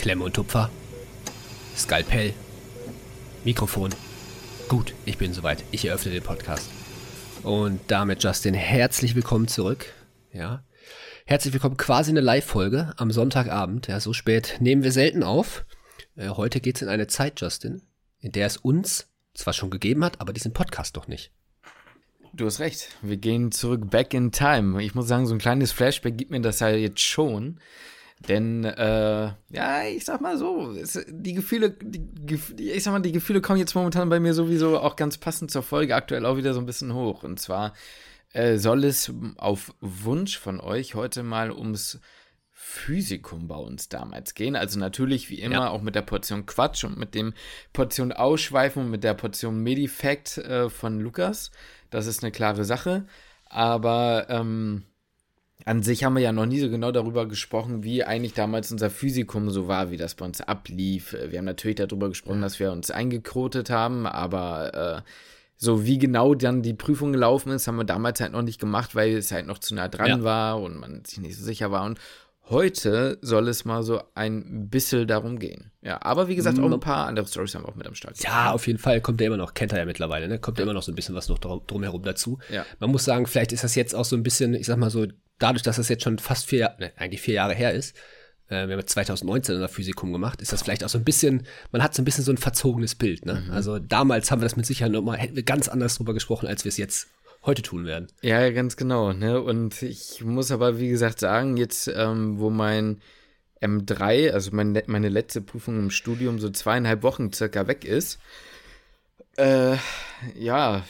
Klemme und Tupfer. Skalpell. Mikrofon. Gut, ich bin soweit. Ich eröffne den Podcast. Und damit, Justin, herzlich willkommen zurück. Ja. Herzlich willkommen quasi eine Live-Folge am Sonntagabend. Ja, so spät nehmen wir selten auf. Äh, heute geht's in eine Zeit, Justin, in der es uns zwar schon gegeben hat, aber diesen Podcast doch nicht. Du hast recht. Wir gehen zurück back in time. Ich muss sagen, so ein kleines Flashback gibt mir das ja jetzt schon. Denn, äh, ja, ich sag mal so, es, die Gefühle, die, ich sag mal, die Gefühle kommen jetzt momentan bei mir sowieso auch ganz passend zur Folge aktuell auch wieder so ein bisschen hoch. Und zwar äh, soll es auf Wunsch von euch heute mal ums Physikum bei uns damals gehen. Also natürlich wie immer ja. auch mit der Portion Quatsch und mit dem Portion Ausschweifen und mit der Portion Medifact äh, von Lukas. Das ist eine klare Sache. Aber ähm, an sich haben wir ja noch nie so genau darüber gesprochen, wie eigentlich damals unser Physikum so war, wie das bei uns ablief. Wir haben natürlich darüber gesprochen, dass wir uns eingekrotet haben, aber äh, so wie genau dann die Prüfung gelaufen ist, haben wir damals halt noch nicht gemacht, weil es halt noch zu nah dran ja. war und man sich nicht so sicher war. Und heute soll es mal so ein bisschen darum gehen. Ja, aber wie gesagt, auch ein paar andere Stories haben wir auch mit am Start. Ja, auf jeden Fall kommt er immer noch, kennt er ja mittlerweile, ne? Kommt ja immer noch so ein bisschen was noch drumherum dazu. Ja. Man muss sagen, vielleicht ist das jetzt auch so ein bisschen, ich sag mal so, dadurch, dass das jetzt schon fast vier, ne, eigentlich vier Jahre her ist, äh, wir haben 2019 in der Physikum gemacht, ist das vielleicht auch so ein bisschen, man hat so ein bisschen so ein verzogenes Bild. Ne? Mhm. Also damals haben wir das mit Sicherheit nochmal, hätten wir ganz anders drüber gesprochen, als wir es jetzt heute tun werden. Ja, ganz genau. Ne? Und ich muss aber, wie gesagt, sagen, jetzt, ähm, wo mein M3, also mein, meine letzte Prüfung im Studium, so zweieinhalb Wochen circa weg ist, äh, ja,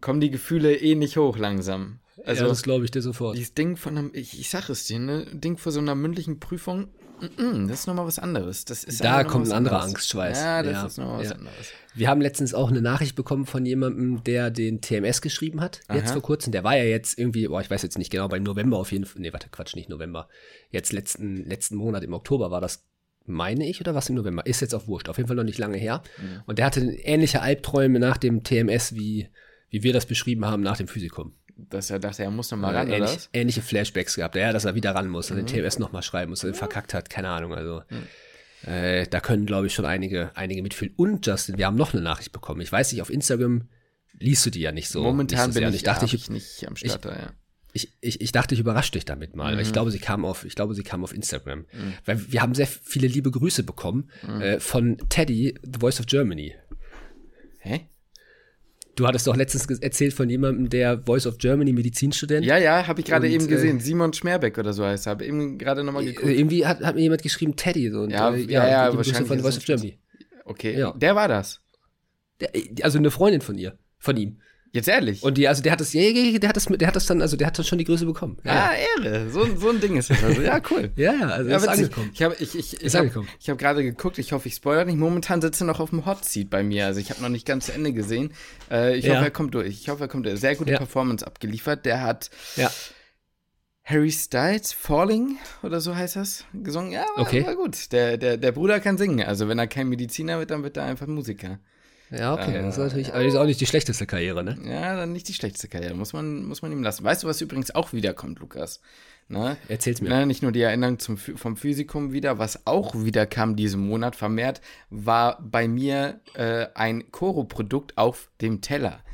kommen die Gefühle eh nicht hoch langsam. Also, ja, das glaube ich dir sofort. Dieses Ding von einem, ich, ich sag es dir, ne, Ding vor so einer mündlichen Prüfung, mm, mm, das ist nochmal was anderes. Das ist da kommt ein anderer anderes. Angstschweiß. Ja, das ja, ist nochmal was ja. anderes. Wir haben letztens auch eine Nachricht bekommen von jemandem, der den TMS geschrieben hat, Aha. jetzt vor kurzem. Der war ja jetzt irgendwie, boah, ich weiß jetzt nicht genau, beim November auf jeden Fall, nee, warte, Quatsch, nicht November. Jetzt letzten, letzten Monat im Oktober war das meine ich, oder was im November? Ist jetzt auch wurscht. Auf jeden Fall noch nicht lange her. Mhm. Und der hatte ähnliche Albträume nach dem TMS, wie, wie wir das beschrieben haben nach dem Physikum dass er dachte, er muss noch mal ran, ähnlich? Ähnliche Flashbacks gehabt, ja, dass er wieder ran muss, mhm. den TMS noch mal schreiben muss, ja. verkackt hat, keine Ahnung, also mhm. äh, da können, glaube ich, schon einige, einige mitfühlen. Und Justin, wir haben noch eine Nachricht bekommen. Ich weiß nicht, auf Instagram liest du die ja nicht so. Momentan bin ich, ich, dachte, ich, ich nicht am Start, ich, ja. Ich, ich, ich dachte, ich überrasche dich damit mal, mhm. ich mhm. glaube, sie kam auf, ich glaube, sie kam auf Instagram. Mhm. Weil wir haben sehr viele liebe Grüße bekommen mhm. äh, von Teddy, The Voice of Germany. Hä? Du hattest doch letztens erzählt von jemandem, der Voice of Germany Medizinstudent. Ja, ja, habe ich gerade eben gesehen. Äh, Simon Schmerbeck oder so heißt er. Habe eben gerade nochmal geguckt. Irgendwie hat, hat, mir jemand geschrieben, Teddy. So, und, ja, äh, ja, ja, wahrscheinlich. Von Voice of Germany. Okay, ja. der war das. Der, also eine Freundin von ihr, von ihm. Jetzt ehrlich? Und die, also der hat das, ja, der hat das, der hat das dann, also der hat dann schon die Größe bekommen. Ja, ah, Ehre. So, so ein Ding ist das. Also, ja, cool. ja, also ja, ist angekommen. Ich habe ich, ich, ich hab, hab gerade geguckt, ich hoffe, ich spoilere nicht. Momentan sitzt er noch auf dem Hot Seat bei mir. Also ich habe noch nicht ganz zu Ende gesehen. Äh, ich ja. hoffe, er kommt durch. Ich hoffe, er kommt durch. Sehr gute ja. Performance abgeliefert. Der hat ja. Harry Styles, Falling oder so heißt das, gesungen. Ja, war, okay. war gut. Der, der, der Bruder kann singen. Also wenn er kein Mediziner wird, dann wird er einfach Musiker. Ja, okay. Äh, das ist natürlich aber ist auch nicht die schlechteste Karriere, ne? Ja, dann nicht die schlechteste Karriere. Muss man, muss man ihm lassen. Weißt du, was übrigens auch wiederkommt, Lukas? Ne? Erzähl's mir. Ne, nicht nur die Erinnerung zum, vom Physikum wieder, was auch wieder kam diesen Monat vermehrt, war bei mir äh, ein Koro-Produkt auf dem Teller.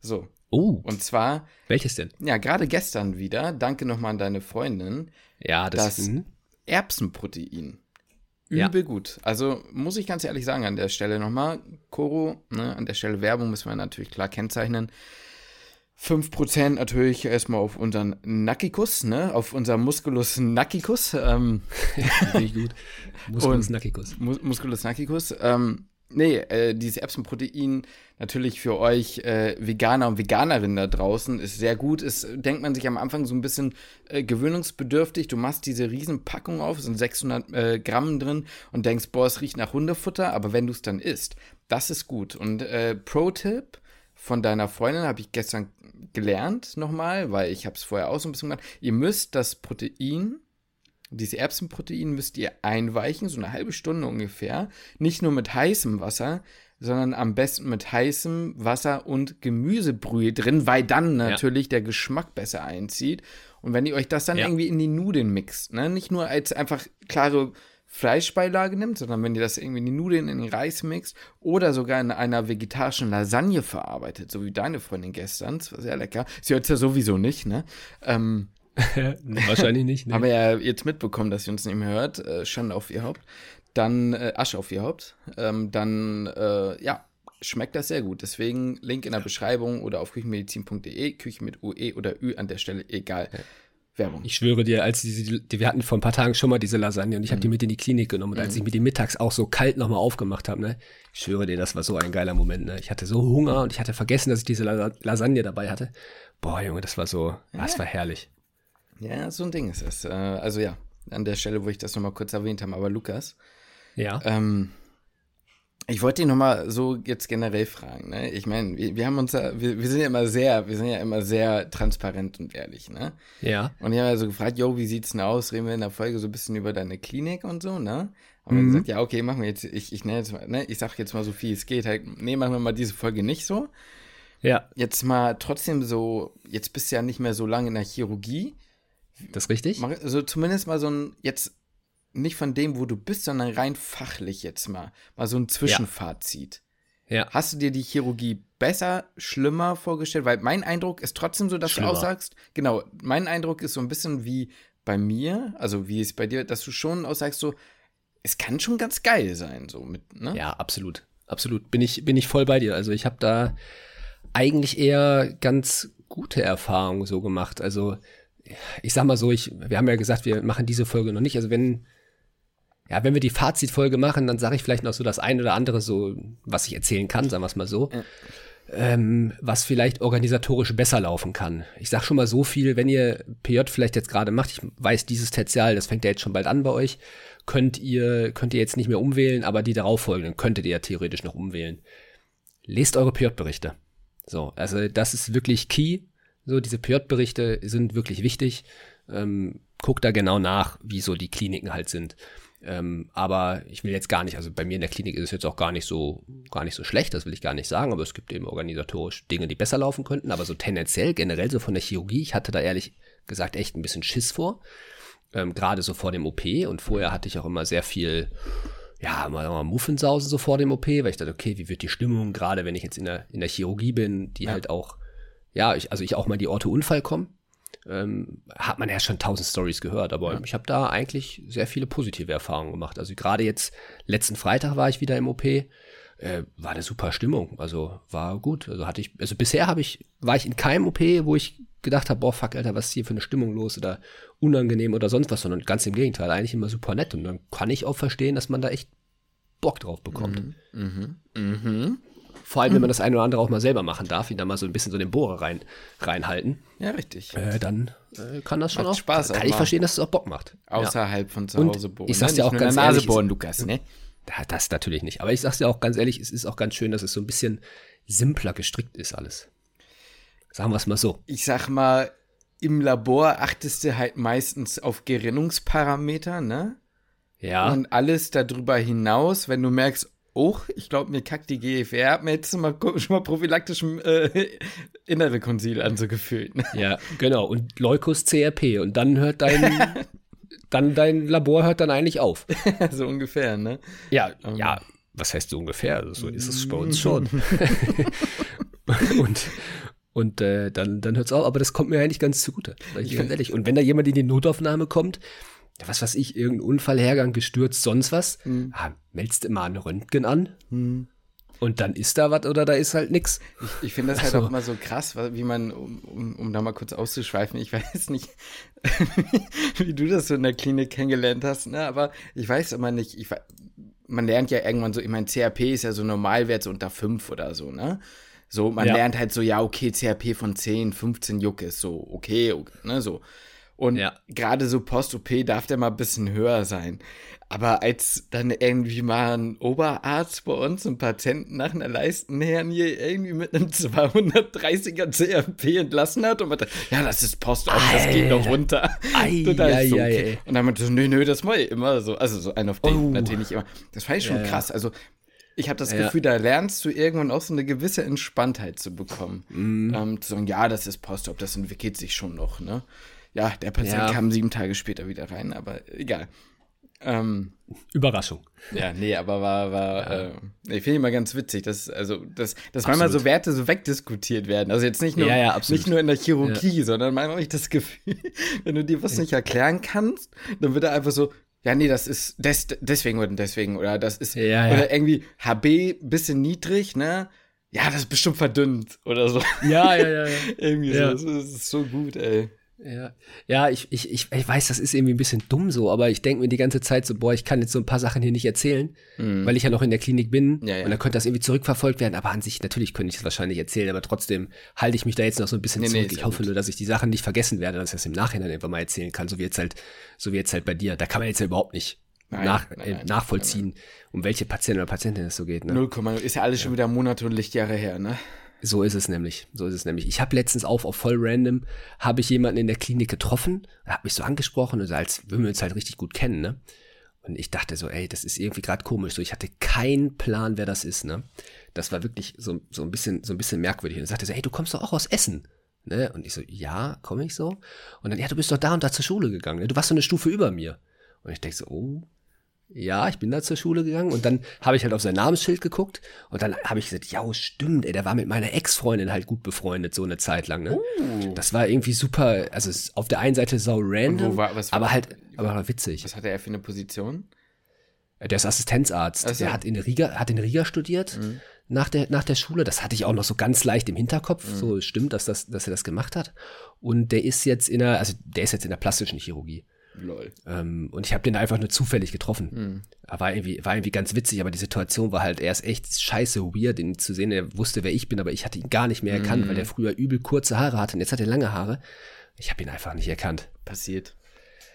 So. Oh. Und zwar. Welches denn? Ja, gerade gestern wieder. Danke nochmal an deine Freundin. Ja, das, das mhm. Erbsenprotein. Übel ja. gut. Also muss ich ganz ehrlich sagen an der Stelle nochmal, Koro, ne, an der Stelle Werbung müssen wir natürlich klar kennzeichnen. 5% natürlich erstmal auf unseren Nackikus, ne? Auf unser Musculus Nackikus. Ähm, Finde ich gut. Musculus Nackikus. Mus Musculus Nackikus. Ähm, Nee, äh, dieses Erbsenprotein natürlich für euch äh, Veganer und Veganerinnen da draußen ist sehr gut. Ist, denkt man sich am Anfang so ein bisschen äh, gewöhnungsbedürftig. Du machst diese Riesenpackung auf, sind 600 äh, Gramm drin und denkst, boah, es riecht nach Hundefutter. Aber wenn du es dann isst, das ist gut. Und äh, Pro-Tipp von deiner Freundin habe ich gestern gelernt nochmal, weil ich habe es vorher auch so ein bisschen gemacht. Ihr müsst das Protein diese Erbsenprotein müsst ihr einweichen, so eine halbe Stunde ungefähr. Nicht nur mit heißem Wasser, sondern am besten mit heißem Wasser und Gemüsebrühe drin, weil dann natürlich ja. der Geschmack besser einzieht. Und wenn ihr euch das dann ja. irgendwie in die Nudeln mixt, ne? nicht nur als einfach klare Fleischbeilage nimmt, sondern wenn ihr das irgendwie in die Nudeln, in den Reis mixt oder sogar in einer vegetarischen Lasagne verarbeitet, so wie deine Freundin gestern, das war sehr lecker. Sie hört es ja sowieso nicht, ne? Ähm, Wahrscheinlich nicht. Ne? Haben wir ja jetzt mitbekommen, dass sie uns nicht mehr hört. Äh, Schande auf ihr Haupt. Dann äh, Asche auf ihr Haupt. Ähm, dann, äh, ja, schmeckt das sehr gut. Deswegen Link in der Beschreibung oder auf küchenmedizin.de, Küche mit UE oder Ü an der Stelle, egal. Ja. Werbung. Ich schwöre dir, als die, die, wir hatten vor ein paar Tagen schon mal diese Lasagne und ich habe mhm. die mit in die Klinik genommen und als mhm. ich mir die mittags auch so kalt nochmal aufgemacht habe, ne, ich schwöre dir, das war so ein geiler Moment, ne. Ich hatte so Hunger und ich hatte vergessen, dass ich diese Lasagne dabei hatte. Boah, Junge, das war so, ja. das war herrlich. Ja, so ein Ding ist es. Äh, also ja, an der Stelle, wo ich das nochmal kurz erwähnt habe, aber Lukas. Ja. Ähm, ich wollte dich nochmal so jetzt generell fragen, ne? Ich meine, wir, wir, haben uns ja, wir, wir, sind ja immer sehr, wir sind ja immer sehr transparent und ehrlich, ne? Ja. Und ich habe ja so gefragt, yo, wie sieht's denn aus? Reden wir in der Folge so ein bisschen über deine Klinik und so, ne? Haben mhm. wir gesagt, ja, okay, machen wir jetzt, ich, ich nenne jetzt mal, ne, ich sag jetzt mal so viel es geht, halt, nee, machen wir mal diese Folge nicht so. Ja. Jetzt mal trotzdem so, jetzt bist du ja nicht mehr so lange in der Chirurgie. Das richtig? Also zumindest mal so ein, jetzt nicht von dem, wo du bist, sondern rein fachlich jetzt mal, mal so ein Zwischenfazit. Ja. ja. Hast du dir die Chirurgie besser, schlimmer vorgestellt? Weil mein Eindruck ist trotzdem so, dass schlimmer. du aussagst, genau, mein Eindruck ist so ein bisschen wie bei mir, also wie es bei dir, dass du schon aussagst, so, es kann schon ganz geil sein, so mit, ne? Ja, absolut. Absolut. Bin ich, bin ich voll bei dir. Also ich habe da eigentlich eher ganz gute Erfahrungen so gemacht. Also ich sag mal so, ich, wir haben ja gesagt, wir machen diese Folge noch nicht. Also wenn, ja, wenn wir die Fazitfolge machen, dann sage ich vielleicht noch so das ein oder andere, so, was ich erzählen kann, sagen wir es mal so. Ja. Ähm, was vielleicht organisatorisch besser laufen kann. Ich sag schon mal so viel, wenn ihr PJ vielleicht jetzt gerade macht, ich weiß, dieses Tertial, das fängt ja jetzt schon bald an bei euch, könnt ihr, könnt ihr jetzt nicht mehr umwählen, aber die darauffolgenden könntet ihr ja theoretisch noch umwählen. Lest eure PJ-Berichte. So, also das ist wirklich key. So, diese PJ-Berichte sind wirklich wichtig. Ähm, guckt da genau nach, wie so die Kliniken halt sind. Ähm, aber ich will jetzt gar nicht, also bei mir in der Klinik ist es jetzt auch gar nicht so, gar nicht so schlecht, das will ich gar nicht sagen, aber es gibt eben organisatorisch Dinge, die besser laufen könnten, aber so tendenziell, generell so von der Chirurgie, ich hatte da ehrlich gesagt echt ein bisschen Schiss vor, ähm, gerade so vor dem OP und vorher hatte ich auch immer sehr viel, ja, mal, mal Muffensausen so vor dem OP, weil ich dachte, okay, wie wird die Stimmung, gerade wenn ich jetzt in der, in der Chirurgie bin, die ja. halt auch ja, ich, also ich auch mal die Orte Unfall komme, ähm, hat man ja schon tausend Stories gehört, aber ja. ich habe da eigentlich sehr viele positive Erfahrungen gemacht. Also gerade jetzt, letzten Freitag war ich wieder im OP, äh, war eine super Stimmung, also war gut. Also hatte ich, also bisher habe ich, war ich in keinem OP, wo ich gedacht habe, boah, fuck, Alter, was ist hier für eine Stimmung los oder unangenehm oder sonst was, sondern ganz im Gegenteil, eigentlich immer super nett. Und dann kann ich auch verstehen, dass man da echt Bock drauf bekommt. Mhm. Mhm. Mhm. Vor allem, wenn man das eine oder andere auch mal selber machen darf, ihn da mal so ein bisschen so den Bohrer rein, reinhalten. Ja, richtig. Äh, dann äh, kann das schon macht auch Spaß. Kann ich verstehen, dass es auch Bock macht. Außerhalb ja. von zu Hause bohren. Ich sag's dir ne? auch ganz Nase ehrlich. bohren, Lukas, ne? Das natürlich nicht. Aber ich sag's dir auch ganz ehrlich, es ist auch ganz schön, dass es so ein bisschen simpler gestrickt ist alles. Sagen wir es mal so. Ich sag mal, im Labor achtest du halt meistens auf Gerinnungsparameter, ne? Ja. Und alles darüber hinaus, wenn du merkst, oh, ich glaube, mir kackt die GFR, hat mir jetzt mal, schon mal prophylaktisch äh, innere Konsil anzugefühlt. Ja, genau. Und Leukos CRP. Und dann hört dein, dann dein Labor hört dann eigentlich auf. so ungefähr, ne? Ja, um. Ähm. ja. Was heißt so ungefähr? So ist es bei uns schon. und und äh, dann, dann hört es auf. Aber das kommt mir eigentlich ganz zugute. Ich ganz ehrlich. Und wenn da jemand in die Notaufnahme kommt, was weiß ich, irgendein Unfallhergang, gestürzt, sonst was, mhm. ah, meldest immer ein Röntgen an. Mhm. Und dann ist da was oder da ist halt nix. Ich, ich finde das halt also. halt auch immer so krass, wie man, um, um, um da mal kurz auszuschweifen, ich weiß nicht, wie du das so in der Klinik kennengelernt hast, ne? aber ich weiß immer nicht, ich, man lernt ja irgendwann so, ich meine, CRP ist ja so Normalwert so unter 5 oder so, ne? So, man ja. lernt halt so, ja, okay, CRP von 10, 15 Juck ist so, okay, okay ne, so. Und ja. gerade so Post-OP darf der mal ein bisschen höher sein. Aber als dann irgendwie mal ein Oberarzt bei uns einen Patienten nach einer Leistenhernie irgendwie mit einem 230er CRP entlassen hat und man dachte, ja, das ist Post-Op, das geht noch runter. Ei, ei, so, okay. Und dann meinte so, nö, nö, das mache ich immer so. Also so ein auf den, oh. natürlich immer. Das fand ich schon ja, krass. Also ich habe das ja. Gefühl, da lernst du irgendwann auch so eine gewisse Entspanntheit zu bekommen. Mm. Ähm, zu sagen, ja, das ist Post-Op, das entwickelt sich schon noch, ne? Ja, der Patient ja. kam sieben Tage später wieder rein, aber egal. Ähm, Überraschung. Ja, nee, aber war, war, ja. äh, ich finde immer ganz witzig, dass, also, dass, dass manchmal so Werte so wegdiskutiert werden. Also jetzt nicht nur, Ja, ja, nicht nur in der Chirurgie, sondern manchmal habe ich das Gefühl, wenn du dir was nicht erklären kannst, dann wird er einfach so, ja, nee, das ist des, deswegen oder deswegen oder das ist, oder irgendwie HB bisschen niedrig, ne? Ja, das ist bestimmt verdünnt oder so. Ja, ja, ja. irgendwie Ja. so. Das ist so gut, ey. Ja, ja ich, ich, ich, ich weiß, das ist irgendwie ein bisschen dumm so, aber ich denke mir die ganze Zeit so, boah, ich kann jetzt so ein paar Sachen hier nicht erzählen, weil ich ja noch in der Klinik bin Mhm. Ja, ja. und dann könnte das irgendwie zurückverfolgt werden, aber an sich, natürlich könnte ich es wahrscheinlich erzählen, aber trotzdem halte ich mich da jetzt noch so ein bisschen Nee, nee, zurück. ist ich ja hoffe gut. nur, dass ich die Sachen nicht vergessen werde, dass ich das im Nachhinein irgendwann mal erzählen kann, so wie jetzt halt, so wie jetzt halt bei dir. Da kann man jetzt ja überhaupt nicht Nein, nach, nein, äh, nein, nachvollziehen, um welche Patienten oder Patientin es so geht. Ne? 0,0 ist ja alles schon wieder Monate und Lichtjahre her, ne? So ist es nämlich. So ist es nämlich. Ich habe letztens auf, auf voll random, habe ich jemanden in der Klinik getroffen, hat mich so angesprochen, also als würden wir uns halt richtig gut kennen, ne? Und ich dachte so, ey, das ist irgendwie gerade komisch. So, ich hatte keinen Plan, wer das ist, ne? Das war wirklich so, so ein bisschen, so ein bisschen merkwürdig. Und er sagte so, ey, du kommst doch auch aus Essen. Ne? Und ich so, ja, komme ich so? Und dann, ja, du bist doch da und da zur Schule gegangen. Ne? Du warst so eine Stufe über mir. Und ich denke so, oh, ja, ich bin da zur Schule gegangen und dann habe ich halt auf sein Namensschild geguckt und dann habe ich gesagt, ja, stimmt, ey, der war mit meiner Ex-Freundin halt gut befreundet, so eine Zeit lang, ne? Das war irgendwie super, also auf der einen Seite sau random, war- war- aber halt, aber war witzig. Was hatte er für eine Position? Der ist Assistenzarzt, Ach so. Mhm. der hat in Riga, hat in Riga studiert nach, der, nach der Schule, das hatte ich auch noch so ganz leicht im Hinterkopf, Mhm. so stimmt, dass, das, dass er das gemacht hat und der ist jetzt in der, also der ist jetzt in der plastischen Chirurgie. Lol. Ähm, und ich habe den einfach nur zufällig getroffen. Hm. Er War irgendwie, war irgendwie ganz witzig, aber die Situation war halt erst echt scheiße weird, ihn zu sehen. Er wusste, wer ich bin, aber ich hatte ihn gar nicht mehr erkannt, Hm. weil der früher übel kurze Haare hatte und jetzt hat er lange Haare. Ich habe ihn einfach nicht erkannt. Passiert.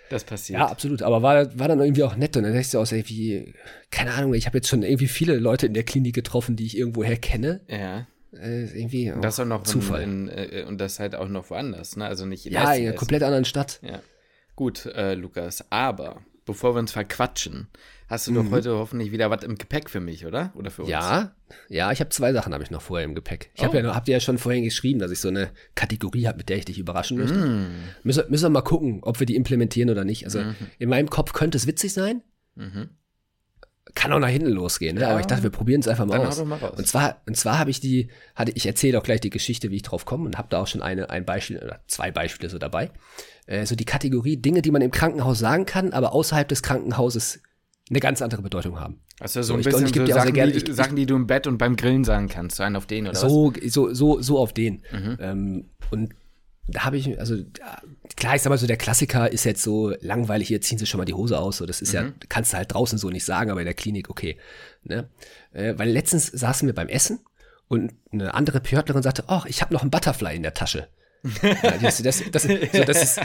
Das passiert. Ja, absolut. Aber war, war dann irgendwie auch nett und dann dachte ich so aus, irgendwie, keine Ahnung, ich habe jetzt schon irgendwie viele Leute in der Klinik getroffen, die ich irgendwoher kenne. Ja. Äh, irgendwie Und das auch noch Zufall. In, in, äh, und das halt auch noch woanders, ne? Also nicht in ja, in einer komplett anderen Stadt. Ja. Gut, äh, Lukas, aber bevor wir uns verquatschen, hast du Mhm. doch heute hoffentlich wieder was im Gepäck für mich, oder? Oder für uns? Ja, ja, ich habe zwei Sachen habe ich noch vorher im Gepäck. Ich Oh. habe ja noch, habt ihr ja schon vorhin geschrieben, dass ich so eine Kategorie habe, mit der ich dich überraschen möchte. Mm. Müssen, müssen wir mal gucken, ob wir die implementieren oder nicht. Also Mhm. in meinem Kopf könnte es witzig sein, Mhm. Kann auch nach hinten losgehen. Ne? Ja. Aber ich dachte, wir probieren es einfach mal Dann aus. doch mal. Und zwar, und zwar habe ich die, hatte ich erzähle auch gleich die Geschichte, wie ich drauf komme und habe da auch schon eine, ein Beispiel oder zwei Beispiele so dabei. Äh, so die Kategorie Dinge, die man im Krankenhaus sagen kann, aber außerhalb des Krankenhauses eine ganz andere Bedeutung haben. Also so So, ein ich- bisschen ich so dir auch sehr Sachen, gerne- die, ich- ich- Sachen, die du im Bett und beim Grillen sagen kannst, so einen auf den oder was? So, so, so, so auf den. Mhm. Ähm, und da habe ich, also klar, ich sag mal so, der Klassiker ist jetzt so langweilig, hier ziehen sie schon mal die Hose aus. So, das ist Mhm. ja, kannst du halt draußen so nicht sagen, aber in der Klinik okay. Ne? Äh, weil letztens saßen wir beim Essen und eine andere Pjörtlerin sagte, ach, ich habe noch ein Butterfly in der Tasche. ja, das, das, das, so, das ist,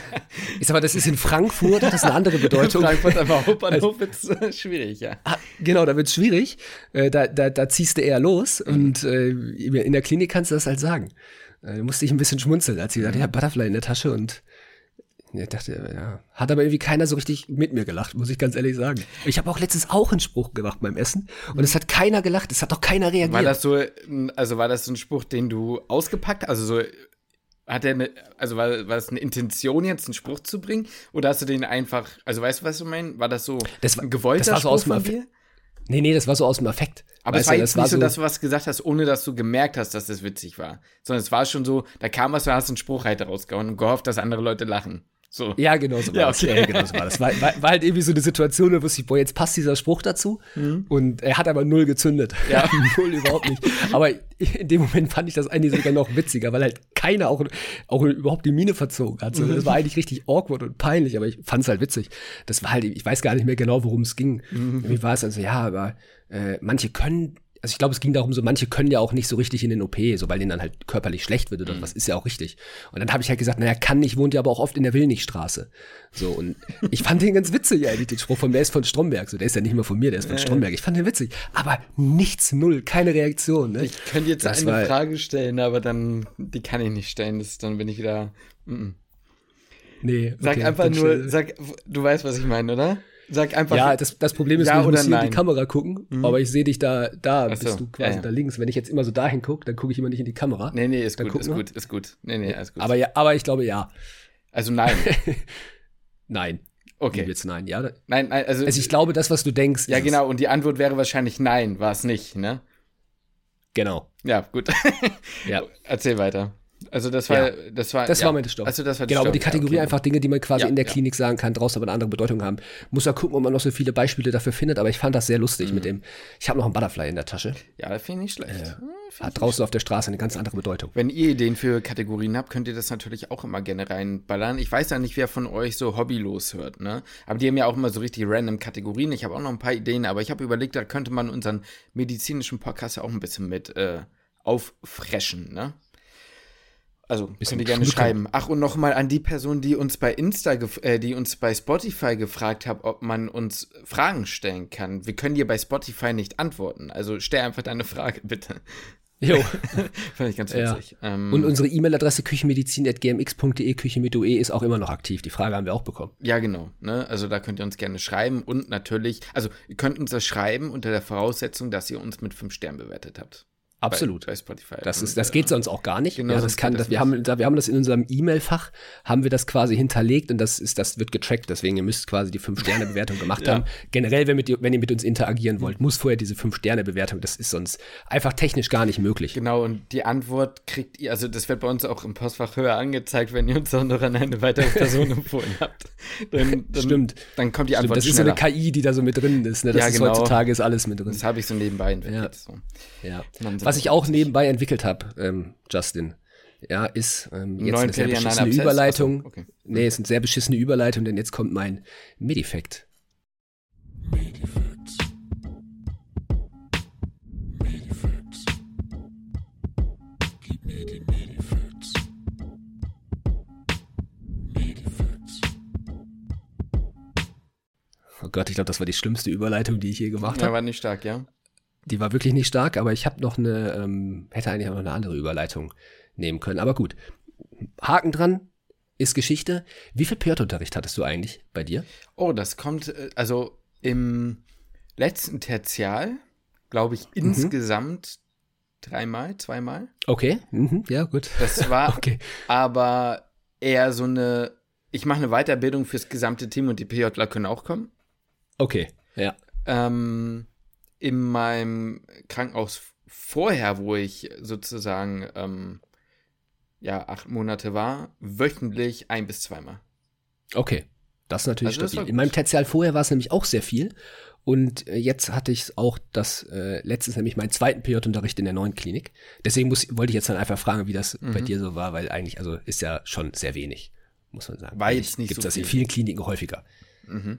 ich sag mal, das ist in Frankfurt, hat das eine andere Bedeutung. Frankfurt aber Hauptbahnhof ist äh, schwierig, ja. Ah, genau, da wird's schwierig. Äh, da, da, da ziehst du eher los und äh, in der Klinik kannst du das halt sagen. Äh, musste ich ein bisschen schmunzeln, als sie gesagt, ja, Butterfly in der Tasche und ich dachte, ja, hat aber irgendwie keiner so richtig mit mir gelacht, muss ich ganz ehrlich sagen. Ich habe auch letztens auch einen Spruch gemacht beim Essen und es hat keiner gelacht, es hat auch keiner reagiert. War das so, also war das so ein Spruch, den du ausgepackt, also so, hat er eine, also war, war das eine Intention jetzt, einen Spruch zu bringen? Oder hast du den einfach, also weißt du, was du meinst? War das so Das war- ein gewollter das war so aus Spruch dem von dir? Nee, nee, das war so aus dem Affekt. Aber Weißt es war du, jetzt nicht so, dass du was gesagt hast, ohne dass du gemerkt hast, dass das witzig war. Sondern es war schon so, da kam was, du hast einen Spruch halt rausgehauen und gehofft, dass andere Leute lachen. So. Ja, genau so war Ja, das. okay. Ja, genau so war das. War, war, war halt irgendwie so eine Situation, da wusste ich, boah, jetzt passt dieser Spruch dazu. Und er hat aber null gezündet. Mhm. Ja. null überhaupt nicht. Aber in dem Moment fand ich das eigentlich sogar noch witziger, weil halt keiner auch, auch überhaupt die Miene verzogen hat. So, das war eigentlich richtig awkward und peinlich, aber ich fand es halt witzig. Das war halt, ich weiß gar nicht mehr genau, worum es ging. Mhm. Wie war es also, ja, aber äh, manche können also ich glaube, es ging darum, so manche können ja auch nicht so richtig in den OP, so weil denen dann halt körperlich schlecht wird Mhm. oder was ist ja auch richtig. Und dann habe ich halt gesagt, naja, kann nicht, wohnt ja aber auch oft in der Willnichstraße. So und ich fand den ganz witzig, eigentlich den Spruch von der ist von Stromberg, so der ist ja nicht mehr von mir, der ist von Stromberg. Ich fand den witzig, aber nichts null, keine Reaktion. Ne? Ich könnte jetzt Das eine war- Frage stellen, aber dann, die kann ich nicht stellen, das, dann bin ich wieder. Mm -mm. nee, Sag okay, einfach dann nur, sag, du weißt, was ich meine, oder? Sag einfach. Ja, das, das Problem ist, Ja nur, ich muss hier in die Kamera gucken, aber ich sehe dich da, da Ach so, bist du quasi ja, ja. da links. Wenn ich jetzt immer so dahin gucke, dann gucke ich immer nicht in die Kamera. nee, nee, ist Dann gut, ist gut, ist gut. Nee, nee, alles gut. Aber ja, aber ich glaube ja. also nein. Nein. Okay. Wird's nein? Ja. Nein, nein, also. Also ich glaube, das, was du denkst. ja, genau. Und die Antwort wäre wahrscheinlich nein, war es nicht, ne? Genau. Ja, gut. Ja. Erzähl weiter. Also das war, Ja. das war, Das ja. war meine Story. Also das war genau, aber die Story, ja, Kategorie okay. einfach Dinge, die man quasi in der. Klinik sagen kann, draußen aber eine andere Bedeutung haben. Muss ja gucken, ob man noch so viele Beispiele dafür findet, aber ich fand das sehr lustig Mhm. mit dem. Ich habe noch einen Butterfly in der Tasche. Ja, das finde ich nicht schlecht. Hm, find Hat draußen auf der Straße eine ganz andere Bedeutung. Wenn ihr Ideen für Kategorien habt, könnt ihr das natürlich auch immer gerne reinballern. Ich weiß ja nicht, wer von euch so hobbylos hört, ne? Aber die haben ja auch immer so richtig random Kategorien. Ich habe auch noch ein paar Ideen, aber ich habe überlegt, da könnte man unseren medizinischen Podcast ja auch ein bisschen mit äh, auffreschen, ne? Also könnt ihr gerne schmücken. schreiben. Ach, und nochmal an die Person, die uns bei Insta, äh, die uns bei Spotify gefragt hat, ob man uns Fragen stellen kann. Wir können dir bei Spotify nicht antworten. Also stell einfach deine Frage, bitte. Jo. Fand ich ganz Ja. witzig. Ähm, Und unsere E-Mail-Adresse küchenmedizin.gmx.de, Küche mit UE, ist auch immer noch aktiv. Die Frage haben wir auch bekommen. Ja, genau. Ne? Also da könnt ihr uns gerne schreiben und natürlich, also ihr könnt uns das schreiben unter der Voraussetzung, dass ihr uns mit fünf Sternen bewertet habt. Absolut. Bei, bei Spotify. Das, ist, das äh, geht sonst auch gar nicht. genau, ja, das kann, das wir, haben, da, wir haben das in unserem E-Mail-Fach, haben wir das quasi hinterlegt und das, ist, das wird getrackt. Deswegen, ihr müsst quasi die 5-Sterne-Bewertung gemacht Ja. haben. Generell, wenn, mit, ihr- wenn ihr mit uns interagieren wollt, muss vorher diese 5-Sterne-Bewertung, das ist sonst einfach technisch gar nicht möglich. Genau, und die Antwort kriegt ihr, also das wird bei uns auch im Postfach höher angezeigt, wenn ihr uns auch noch an eine weitere Person empfohlen habt. Dann, dann, Stimmt. Dann kommt die Stimmt, Antwort das ist so eine schneller. KI, die da so mit drin ist. Ne? Das Ja, ist genau. heutzutage ist alles mit drin. das habe ich so nebenbei entwickelt. So. Ja. Sind Was ich auch nebenbei entwickelt habe, ähm, Justin, ja, ist ähm, jetzt neuen eine sehr beschissene? Überleitung. Achso, okay. Nee, ist eine sehr beschissene Überleitung, denn jetzt kommt mein Medifact. Oh Gott, ich glaube, das war die schlimmste Überleitung, die ich je gemacht Ja, habe. war nicht stark, ja. Die war wirklich nicht stark, aber ich habe noch eine, ähm, hätte eigentlich auch noch eine andere Überleitung nehmen können. Aber gut, Haken dran, ist Geschichte. Wie viel PJ-Unterricht hattest du eigentlich bei dir? Oh, das kommt, äh, also im letzten Tertial, glaube Mhm. ich, insgesamt dreimal, zweimal. Okay, mhm, ja, gut. Das war Okay. aber eher so eine, ich mache eine Weiterbildung fürs gesamte Team und die PJler können auch kommen. Okay, ja. Ähm, in meinem Krankenhaus vorher, wo ich sozusagen ähm, ja acht Monate war, wöchentlich ein bis zweimal. Okay. Das ist natürlich Also stabil. In meinem Tertial vorher war es nämlich auch sehr viel. Und äh, jetzt hatte ich auch das äh, letztes nämlich meinen zweiten PJ-Unterricht in der neuen Klinik. Deswegen muss, wollte ich jetzt dann einfach fragen, wie das bei Mhm. dir so war, weil eigentlich, also ist ja schon sehr wenig, muss man sagen. War jetzt nicht gibt's so das in viel. vielen Kliniken häufiger. Mhm.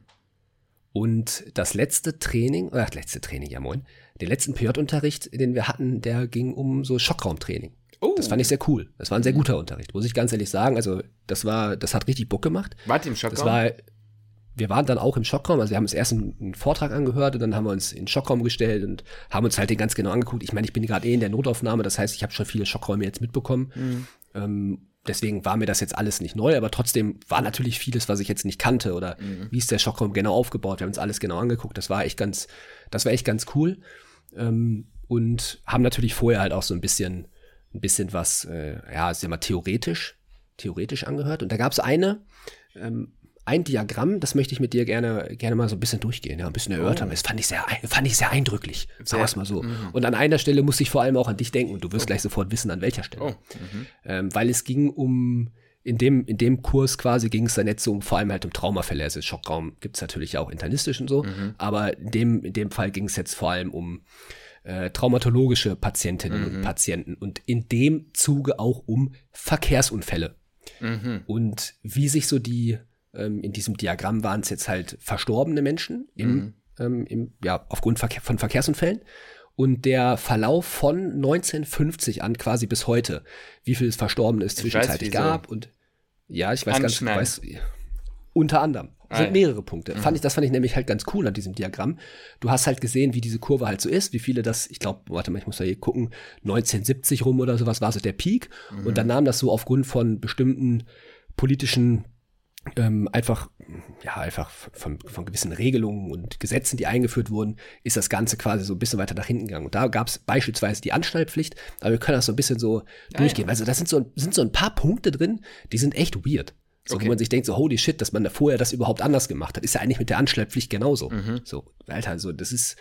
Und das letzte Training, oder das letzte Training, ja moin, den letzten PJ-Unterricht, den wir hatten, der ging um so Schockraumtraining. Oh, Das fand ich sehr cool. Das war ein sehr guter Unterricht, muss ich ganz ehrlich sagen. Also das war, das hat richtig Bock gemacht. wart ihr im Schockraum? Das war, wir waren dann auch im Schockraum, also wir haben uns erst einen, einen Vortrag angehört und dann haben wir uns in den Schockraum gestellt und haben uns halt den ganz genau angeguckt. Ich meine, ich bin gerade eh in der Notaufnahme, das heißt, ich habe schon viele Schockräume jetzt mitbekommen. Mhm. Ähm, deswegen war mir das jetzt alles nicht neu, aber trotzdem war natürlich vieles, was ich jetzt nicht kannte oder Mhm. wie ist der Schockraum genau aufgebaut. Wir haben uns alles genau angeguckt. Das war echt ganz, das war echt ganz cool. Ähm, und haben natürlich vorher halt auch so ein bisschen, ein bisschen was, äh, ja, ist ja mal theoretisch, theoretisch angehört. Und da gab es eine, ähm, ein Diagramm, das möchte ich mit dir gerne, gerne mal so ein bisschen durchgehen, ja, ein bisschen erörtern. Das fand ich sehr, fand ich sehr eindrücklich, sagen wir es mal so. Und an einer Stelle musste ich vor allem auch an dich denken du wirst gleich sofort wissen, an welcher Stelle. Oh, mhm. Ähm, weil es ging um, in dem, in dem Kurs quasi ging es dann jetzt so um, vor allem halt um Traumafälle. Also Schockraum gibt es natürlich auch internistisch und so, Mhm. aber in dem, in dem Fall ging es jetzt vor allem um äh, traumatologische Patientinnen Mhm. und Patienten und in dem Zuge auch um Verkehrsunfälle. Mhm. Und wie sich so die, ähm, in diesem Diagramm waren es jetzt halt verstorbene Menschen im, Mhm. ähm, im, ja, aufgrund von Verkehrsunfällen. Und der Verlauf von 1950 an quasi bis heute, wie viel es Verstorbene es Ich zwischenzeitlich weiß, gab. Und ja, ich weiß ganz weiß, unter anderem. Ah, sind mehrere Punkte. Fand ich, das fand ich nämlich halt ganz cool an diesem Diagramm. Du hast halt gesehen, wie diese Kurve halt so ist, wie viele das, ich glaube, warte mal, ich muss da hier gucken, 1970 rum oder sowas war so der Peak. Und dann nahm das so aufgrund von bestimmten politischen ähm, einfach, ja, einfach von, von gewissen Regelungen und Gesetzen, die eingeführt wurden, ist das Ganze quasi so ein bisschen weiter nach hinten gegangen. Und da gab es beispielsweise die Anschnallpflicht, aber wir können das so ein bisschen so durchgehen. Also da sind so, sind so ein paar Punkte drin, die sind echt weird. So, Okay. wo man sich denkt, so, holy shit, dass man da vorher das überhaupt anders gemacht hat. Ist ja eigentlich mit der Anschlepppflicht genauso. Mhm. So, Alter, so, das ist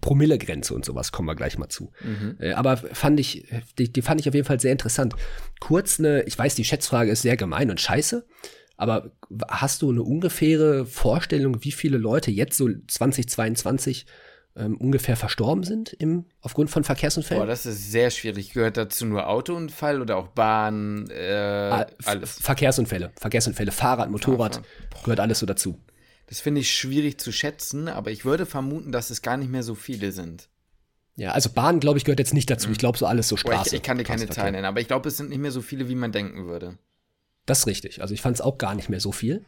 Promillegrenze und sowas, kommen wir gleich mal zu. Mhm. Äh, aber fand ich, die, die fand ich auf jeden Fall sehr interessant. Kurz eine, ich weiß, die Schätzfrage ist sehr gemein und scheiße, aber hast du eine ungefähre Vorstellung, wie viele Leute jetzt so 2022 ähm, ungefähr verstorben sind im, aufgrund von Verkehrsunfällen? Boah, das ist sehr schwierig. Gehört dazu nur Autounfall oder auch Bahn? Äh, Ah, alles. Verkehrsunfälle, Verkehrsunfälle, Fahrrad, Motorrad, Fahrrad. gehört alles so dazu. Das finde ich schwierig zu schätzen, aber ich würde vermuten, dass es gar nicht mehr so viele sind. Ja, also Bahn, glaube ich, gehört jetzt nicht dazu. Ich glaube, so alles so Boah, Straße. ich, ich kann dir keine. Zahlen nennen, aber ich glaube, es sind nicht mehr so viele, wie man denken würde. Das ist richtig. Also ich fand es auch gar nicht mehr so viel.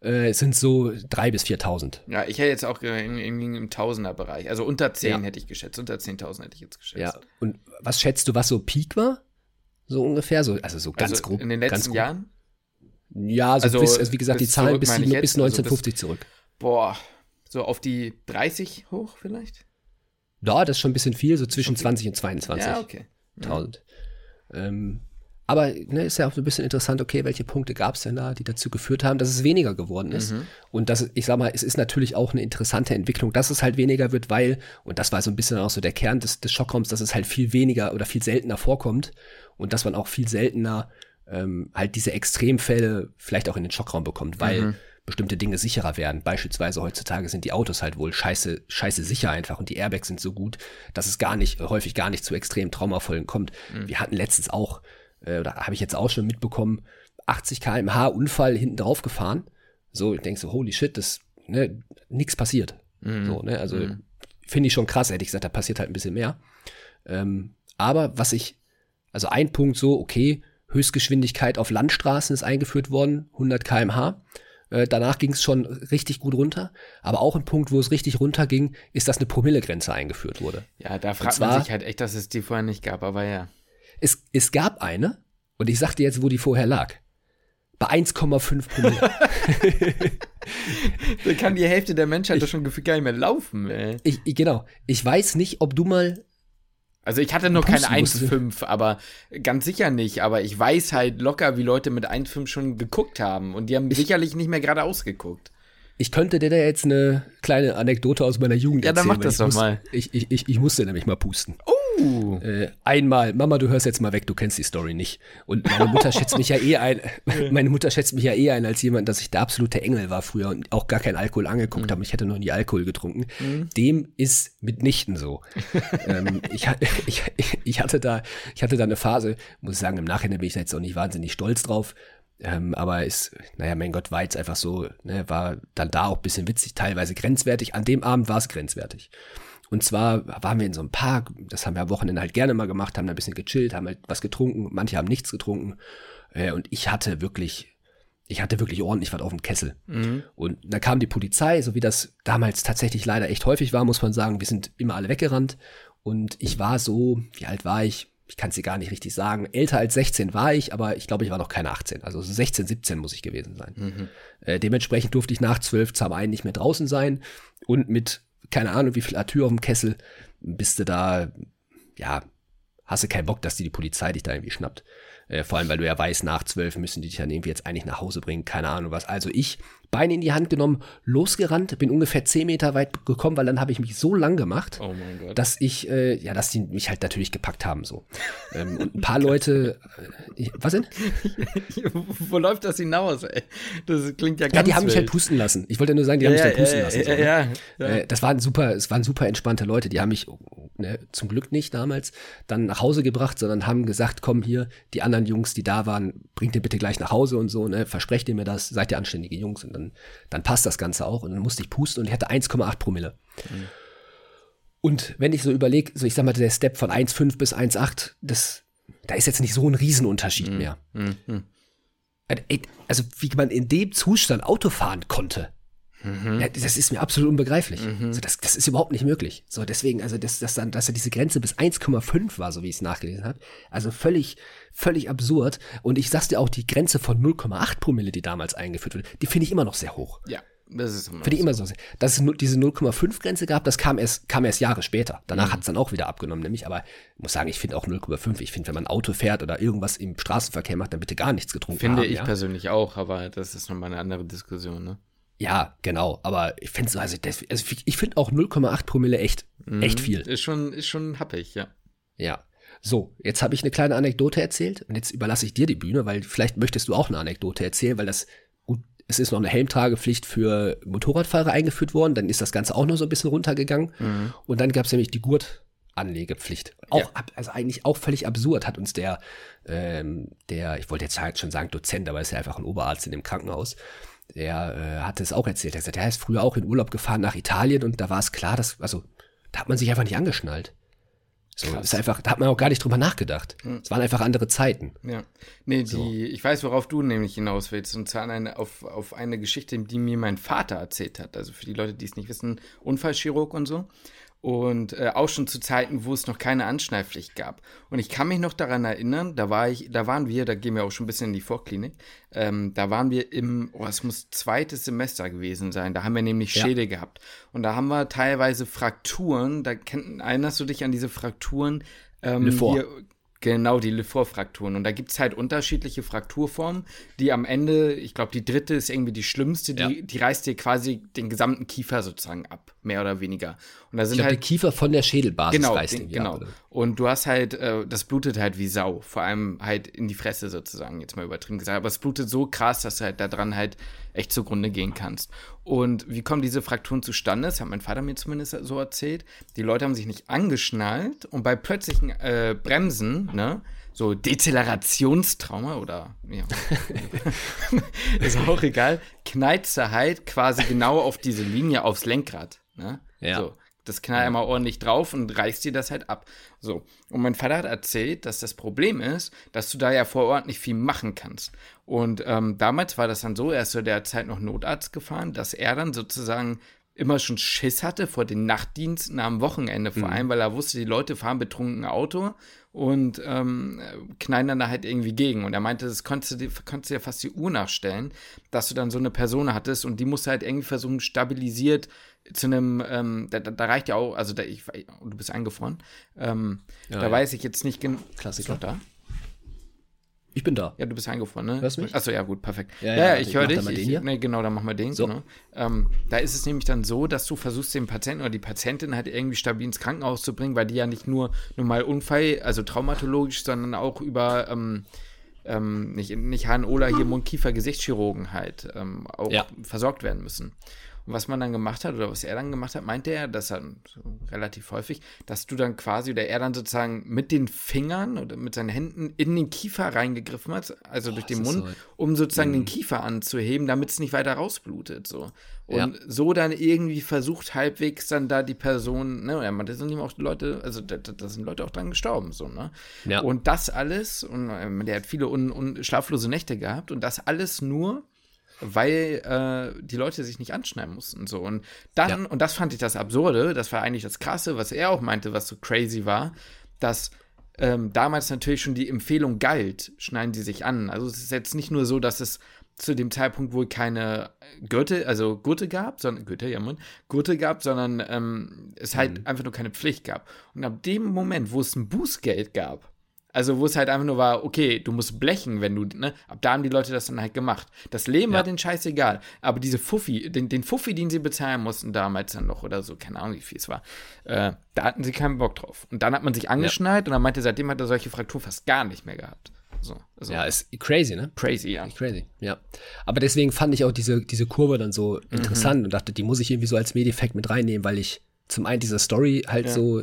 Äh, es sind so 3.000 bis 4.000. Ja, ich hätte jetzt auch äh, in, in, im Tausenderbereich. Also unter 10 Ja. hätte ich geschätzt. Unter 10.000 hätte ich jetzt geschätzt. Ja. Und was schätzt du, was so Peak war? So ungefähr? So, also so ganz also grob. In den letzten. Jahren? Ja, so Also bis, also wie gesagt, die Zahlen bis, bis jetzt, also bis- 1950 zurück. Boah, so auf die 30 hoch vielleicht? Ja, das ist schon ein bisschen viel, so zwischen 20 und 22. Ja, okay. 1000. Ähm, aber ne, ist ja auch so ein bisschen interessant, okay, welche Punkte gab es denn da, die dazu geführt haben, dass es weniger geworden ist. Mhm. Und das, ich sag mal, es ist natürlich auch eine interessante Entwicklung, dass es halt weniger wird, weil, und das war so ein bisschen auch so der Kern des, des Schockraums, dass es halt viel weniger oder viel seltener vorkommt und dass man auch viel seltener ähm, halt diese Extremfälle vielleicht auch in den Schockraum bekommt, weil Mhm. bestimmte Dinge sicherer werden. Beispielsweise heutzutage sind die Autos halt wohl scheiße, scheiße sicher einfach und die Airbags sind so gut, dass es gar nicht, häufig gar nicht zu extrem Traumavollen kommt. Wir hatten letztens auch, äh, oder habe ich jetzt auch schon mitbekommen, 80 km/h Unfall hinten drauf gefahren. So, ich denke so, holy shit, das, ne, nix passiert. So, ne, also finde ich schon krass, hätte ich gesagt, da passiert halt ein bisschen mehr. Ähm, aber was ich, also ein Punkt so, okay, Höchstgeschwindigkeit auf Landstraßen ist eingeführt worden, 100 km/h. Äh, danach ging es schon richtig gut runter. Aber auch ein Punkt, wo es richtig runter ging, ist, dass eine Promillegrenze eingeführt wurde. Ja, da fragt zwar- man sich halt echt, dass es die vorher nicht gab, aber ja. Es, es gab eine, und ich sag dir jetzt, wo die vorher lag. Bei 1,5 Promille. Da kann die Hälfte der Menschheit doch schon gefühlt gar nicht mehr laufen, ey. ich, ich, genau. Ich weiß nicht, ob du mal Also ich hatte noch keine Pusten musst du. 1,5, aber ganz sicher nicht. Aber ich weiß halt locker, wie Leute mit 1,5 schon geguckt haben. Und die haben sicherlich nicht mehr geradeaus geguckt. Ich könnte dir da jetzt eine kleine Anekdote aus meiner Jugend Ja, dann erzählen. mach weil das ich doch muss, mal. Ich, ich, ich, ich musste nämlich mal pusten. Uh. Äh, einmal, Mama, du hörst jetzt mal weg, du kennst die Story nicht. Und meine Mutter schätzt mich ja eh ein, meine Mutter schätzt mich ja eh ein als jemand, dass ich der absolute Engel war früher und auch gar keinen Alkohol angeguckt Mhm. habe. Ich hätte noch nie Alkohol getrunken. Dem ist mitnichten so. ähm, ich, ich, ich hatte da, ich hatte da eine Phase, muss ich sagen, im Nachhinein bin ich da jetzt auch nicht wahnsinnig stolz drauf. Ähm, aber ist, naja, mein Gott, war jetzt einfach so, ne, war dann da auch ein bisschen witzig, teilweise grenzwertig. An dem Abend war es grenzwertig. Und zwar waren wir in so einem Park, das haben wir am Wochenende halt gerne mal gemacht, haben da ein bisschen gechillt, haben halt was getrunken, manche haben nichts getrunken. Äh, und ich hatte wirklich, ich hatte wirklich ordentlich was auf dem Kessel. Und da kam die Polizei, so wie das damals tatsächlich leider echt häufig war, muss man sagen. Wir sind immer alle weggerannt. Und ich war so, wie alt war ich? Ich kann es dir gar nicht richtig sagen. Älter als 16 war ich, aber ich glaube, ich war noch keine 18. Also so 16, 17 muss ich gewesen sein. Äh, dementsprechend durfte ich nach 12 zum einen nicht mehr draußen sein. Und mit, keine Ahnung, wie viel Atür auf dem Kessel, bist du da, ja, hast du keinen Bock, dass die, die Polizei dich da irgendwie schnappt. Äh, vor allem, weil du ja weißt, nach zwölf müssen die dich dann irgendwie jetzt eigentlich nach Hause bringen, keine Ahnung was. Also ich, Beine in die Hand genommen, losgerannt, bin ungefähr zehn Meter weit gekommen, weil dann habe ich mich so lang gemacht, Oh dass ich, äh, ja, dass die mich halt natürlich gepackt haben so. ähm, und ein paar Leute, äh, was denn? Wo läuft das hinaus, ey? Das klingt ja ganz Ja, die haben mich halt wild. pusten lassen. Ich wollte nur sagen, die haben mich dann pusten lassen. so, ja, ne? ja, ja. Äh, das waren super, es waren super entspannte Leute. Die haben mich ne, zum Glück nicht damals dann nach Hause gebracht, sondern haben gesagt, komm hier, die anderen Jungs, die da waren, bringt ihr bitte gleich nach Hause und so, ne, versprecht ihr mir das, seid ihr anständige Jungs und dann, dann passt das Ganze auch. Und dann musste ich pusten und ich hatte 1,8 Promille. Und wenn ich so überlege, so ich sag mal, der Step von 1,5 bis 1,8, das, da ist jetzt nicht so ein Riesenunterschied mehr. Mhm. Ey, Also wie man in dem Zustand Auto fahren konnte. Ja, das ist mir absolut unbegreiflich. Also das, das ist überhaupt nicht möglich. So, deswegen, also, dass, dass dann, dass ja diese Grenze bis 1,5 war, so wie ich es nachgelesen habe. Also völlig, völlig absurd. Und ich sag's dir auch, die Grenze von 0,8 Promille, die damals eingeführt wurde, die finde ich immer noch sehr hoch. Ja. das ist immer Finde ich immer so. Dass es diese 0,5-Grenze gab, das kam erst, kam erst Jahre später. Danach Mhm. hat es dann auch wieder abgenommen, nämlich. Aber ich muss sagen, ich finde auch 0,5. Ich finde, wenn man Auto fährt oder irgendwas im Straßenverkehr macht, dann bitte gar nichts getrunken Finde haben. ich ja? persönlich auch, aber das ist nochmal eine andere Diskussion, ne? Ja, genau. Aber ich finde so, also, das, also ich finde auch 0,8 Promille echt, echt viel. Ist schon, ist schon happig, ja. Ja. So, jetzt habe ich eine kleine Anekdote erzählt und jetzt überlasse ich dir die Bühne, weil vielleicht möchtest du auch eine Anekdote erzählen, weil das gut, es ist noch eine Helmtragepflicht für Motorradfahrer eingeführt worden, dann ist das Ganze auch noch so ein bisschen runtergegangen und dann gab es nämlich die Gurtanlegepflicht. Auch, Ja. ab, also eigentlich auch völlig absurd hat uns der, ähm, der, ich wollte jetzt halt schon sagen Dozent, aber ist ja einfach ein Oberarzt in dem Krankenhaus, der äh, hatte es auch erzählt. Er hat gesagt, er ist früher auch in Urlaub gefahren nach Italien und da war es klar, dass, also da hat man sich einfach nicht angeschnallt. So, Krass. ist einfach, da hat man auch gar nicht drüber nachgedacht. Es waren einfach andere Zeiten. Ja. Nee, die, ich weiß, worauf du nämlich hinaus willst. Und zwar eine, auf, auf eine Geschichte, die mir mein Vater erzählt hat. Also für die Leute, die es nicht wissen, Unfallchirurg und so. Und äh, auch schon zu Zeiten, wo es noch keine Anschnallpflicht gab. Und ich kann mich noch daran erinnern, da war ich, da waren wir, da gehen wir auch schon ein bisschen in die Vorklinik, ähm, da waren wir im, oh, es muss zweites Semester gewesen sein, da haben wir nämlich Ja. Schädel gehabt. Und da haben wir teilweise Frakturen, da kenn, erinnerst du dich an diese Frakturen? Ähm, Le Fort. hier- Genau, die Lefort-Frakturen. Und da gibt es halt unterschiedliche Frakturformen, die am Ende, ich glaube, die dritte ist irgendwie die schlimmste, die, Ja. die reißt dir quasi den gesamten Kiefer sozusagen ab, mehr oder weniger. Und da Ich sind glaube, halt der Kiefer von der Schädelbasis genau, reißt den, genau. ab. Und du hast halt, äh, das blutet halt wie Sau, vor allem halt in die Fresse sozusagen, jetzt mal übertrieben gesagt. Aber es blutet so krass, dass du halt da dran halt echt zugrunde gehen kannst. Und wie kommen diese Frakturen zustande? Das hat mein Vater mir zumindest so erzählt. Die Leute haben sich nicht angeschnallt und bei plötzlichen äh, Bremsen, ne, so Dezelerationstrauma oder ja, ist auch egal, knallt halt quasi genau auf diese Linie aufs Lenkrad. Ne? Ja. So, das knallt einmal ordentlich drauf und reißt dir das halt ab. So. Und mein Vater hat erzählt, dass das Problem ist, dass du da ja vor Ort nicht viel machen kannst. Und ähm, damals war das dann so, er ist zu der Zeit noch Notarzt gefahren, dass er dann sozusagen immer schon Schiss hatte vor den Nachtdiensten am Wochenende, vor allem, weil er wusste, die Leute fahren betrunken Auto und ähm, knallen dann da halt irgendwie gegen. Und er meinte, das konntest du, dir, konntest du dir fast die Uhr nachstellen, dass du dann so eine Person hattest und die musst du halt irgendwie versuchen, stabilisiert zu einem, ähm, da, da, reicht ja auch, also da, ich, du bist eingefroren, ähm, Ja, da ja. weiß ich jetzt nicht genau. Klassiker. Ist noch da? Ich bin da. Ja, du bist eingefroren, ne? Hörst du mich? Achso, ja, gut, perfekt. Ja, Ja, ja, ich ich höre dich. Ich, hier. nee, genau, dann machen wir den. So. Genau. Ähm, da ist es nämlich dann so, dass du versuchst, den Patienten oder die Patientin halt irgendwie stabil ins Krankenhaus zu bringen, weil die ja nicht nur normal Unfall, also traumatologisch, sondern auch über, ähm, ähm, nicht, nicht HNOler, hier Mund-Kiefer-Gesichtschirurgen halt ähm, auch Ja. versorgt werden müssen. Was man dann gemacht hat oder was er dann gemacht hat, meinte er, dass er relativ häufig, dass du dann quasi oder er dann sozusagen mit den Fingern oder mit seinen Händen in den Kiefer reingegriffen hat, also durch den Mund, so- Mhm. um sozusagen den Kiefer anzuheben, damit es nicht weiter rausblutet. So. Und Ja. so dann irgendwie versucht, halbwegs dann da die Person, ne, er meinte, da sind eben auch Leute, also da, da da sind Leute auch dran gestorben, so, ne? Ja. Und das alles, und ähm, der hat viele un, un, schlaflose Nächte gehabt und das alles nur, weil äh, die Leute sich nicht anschneiden mussten. So. Und dann, und das fand ich das Absurde, das war eigentlich das Krasse, was er auch meinte, was so crazy war, dass ähm, damals natürlich schon die Empfehlung galt, schneiden sie sich an. Also es ist jetzt nicht nur so, dass es zu dem Zeitpunkt wohl keine Gürtel, also Gurte gab, sondern Gürtel, ja Mann, Gurte gab, sondern ähm, es halt einfach nur keine Pflicht gab. Und ab dem Moment, wo es ein Bußgeld gab, also wo es halt einfach nur war, okay, du musst blechen, wenn du, ne, ab da haben die Leute das dann halt gemacht. Das Leben war Ja. denen scheißegal, aber diese Fuffi, den, den Fuffi, den sie bezahlen mussten damals dann noch oder so, keine Ahnung, wie viel es war, äh, da hatten sie keinen Bock drauf. Und dann hat man sich angeschnallt und dann meinte, seitdem hat er solche Frakturen fast gar nicht mehr gehabt. So, also Ja, ist crazy, ne? crazy, ja. Crazy, ja. Aber deswegen fand ich auch diese, diese Kurve dann so Mhm. interessant und dachte, die muss ich irgendwie so als Medifekt mit reinnehmen, weil ich zum einen diese Story halt Ja. so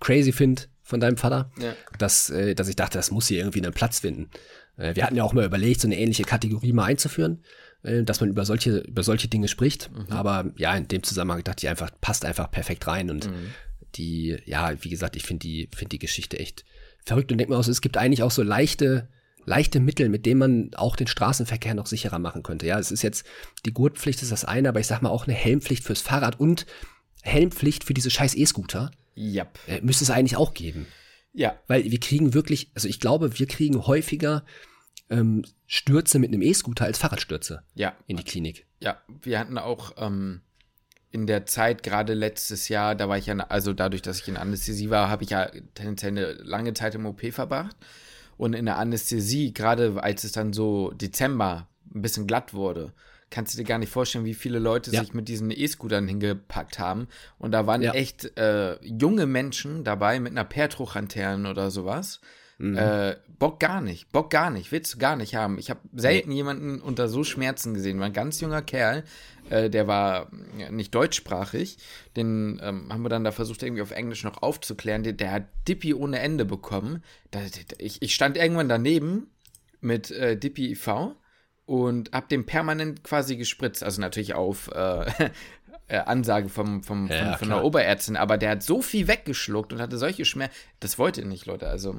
crazy finde von deinem Vater, Ja. dass, äh, dass ich dachte, das muss hier irgendwie einen Platz finden. Äh, wir hatten ja auch mal überlegt, so eine ähnliche Kategorie mal einzuführen, äh, dass man über solche, über solche Dinge spricht. Mhm. Aber ja, in dem Zusammenhang dachte ich einfach, passt einfach perfekt rein und Mhm. die, ja, wie gesagt, ich finde die, finde die Geschichte echt verrückt und denke mir auch so, es gibt eigentlich auch so leichte, leichte Mittel, mit denen man auch den Straßenverkehr noch sicherer machen könnte. Ja, es ist jetzt, die Gurtpflicht ist das eine, aber ich sag mal auch eine Helmpflicht fürs Fahrrad und Helmpflicht für diese scheiß E-Scooter Yep. äh, müsste es eigentlich auch geben. Ja. Weil wir kriegen wirklich, also ich glaube, wir kriegen häufiger ähm, Stürze mit einem E-Scooter als Fahrradstürze Ja. in die Klinik. Ja, wir hatten auch ähm, in der Zeit, gerade letztes Jahr, da war ich ja, also dadurch, dass ich in Anästhesie war, habe ich ja tendenziell eine lange Zeit im OP verbracht. Und in der Anästhesie, gerade als es dann so Dezember ein bisschen glatt wurde, kannst du dir gar nicht vorstellen, wie viele Leute ja. sich mit diesen E-Scootern hingepackt haben. Und da waren ja. echt äh, junge Menschen dabei mit einer Pertruchlanterne oder sowas. Mhm. Äh, Bock gar nicht, Bock gar nicht, willst du gar nicht haben. Ich habe selten nee. jemanden unter so Schmerzen gesehen. War ein ganz junger Kerl, äh, der war nicht deutschsprachig. Den ähm, haben wir dann da versucht, irgendwie auf Englisch noch aufzuklären. Der, der hat Dippy ohne Ende bekommen. Da, ich, ich, stand irgendwann daneben mit äh, Dippy IV und hab dem permanent quasi gespritzt. Also natürlich auf äh, äh, Ansage vom, vom, ja, von, von der Oberärztin, aber der hat so viel weggeschluckt und hatte solche Schmerzen. Das wollte ihr nicht, Leute. Also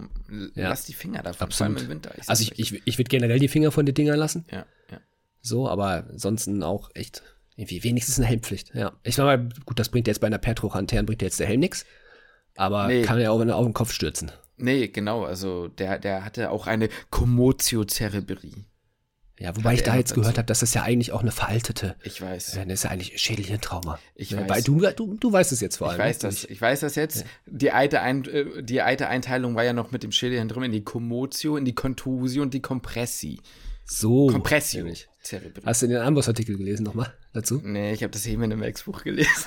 ja. lasst die Finger davon, Absolut. vor allem im Winter. Ich also ich, ich, ich würde generell die Finger von den Dingern lassen. Ja, ja. So, aber ansonsten auch echt irgendwie wenigstens eine Helmpflicht. Ja. Ich sag mal, gut, das bringt jetzt bei einer Pertrochanterren, bringt jetzt der Helm nichts. Aber nee. kann ja auch in den Kopf stürzen. Nee, genau. Also der, der hatte auch eine Commotio cerebri. Ja, wobei ich da jetzt gehört habe, dass das ja eigentlich auch eine veraltete. Ich weiß. Äh, das ist ja eigentlich Schädelhirntrauma. Ich ja, weiß. Weil du, du, du weißt es jetzt vor allem. Ich weiß das. Ich weiß das jetzt. Ja. Die, alte Ein, äh, die alte Einteilung war ja noch mit dem Schädelhirn in die Commotio, in die Contusio und die Compressi. So. Kompressio. Nämlich. Hast du den Amboss-Artikel gelesen nochmal dazu? Nee, ich habe das eben in einem Ex-Buch gelesen.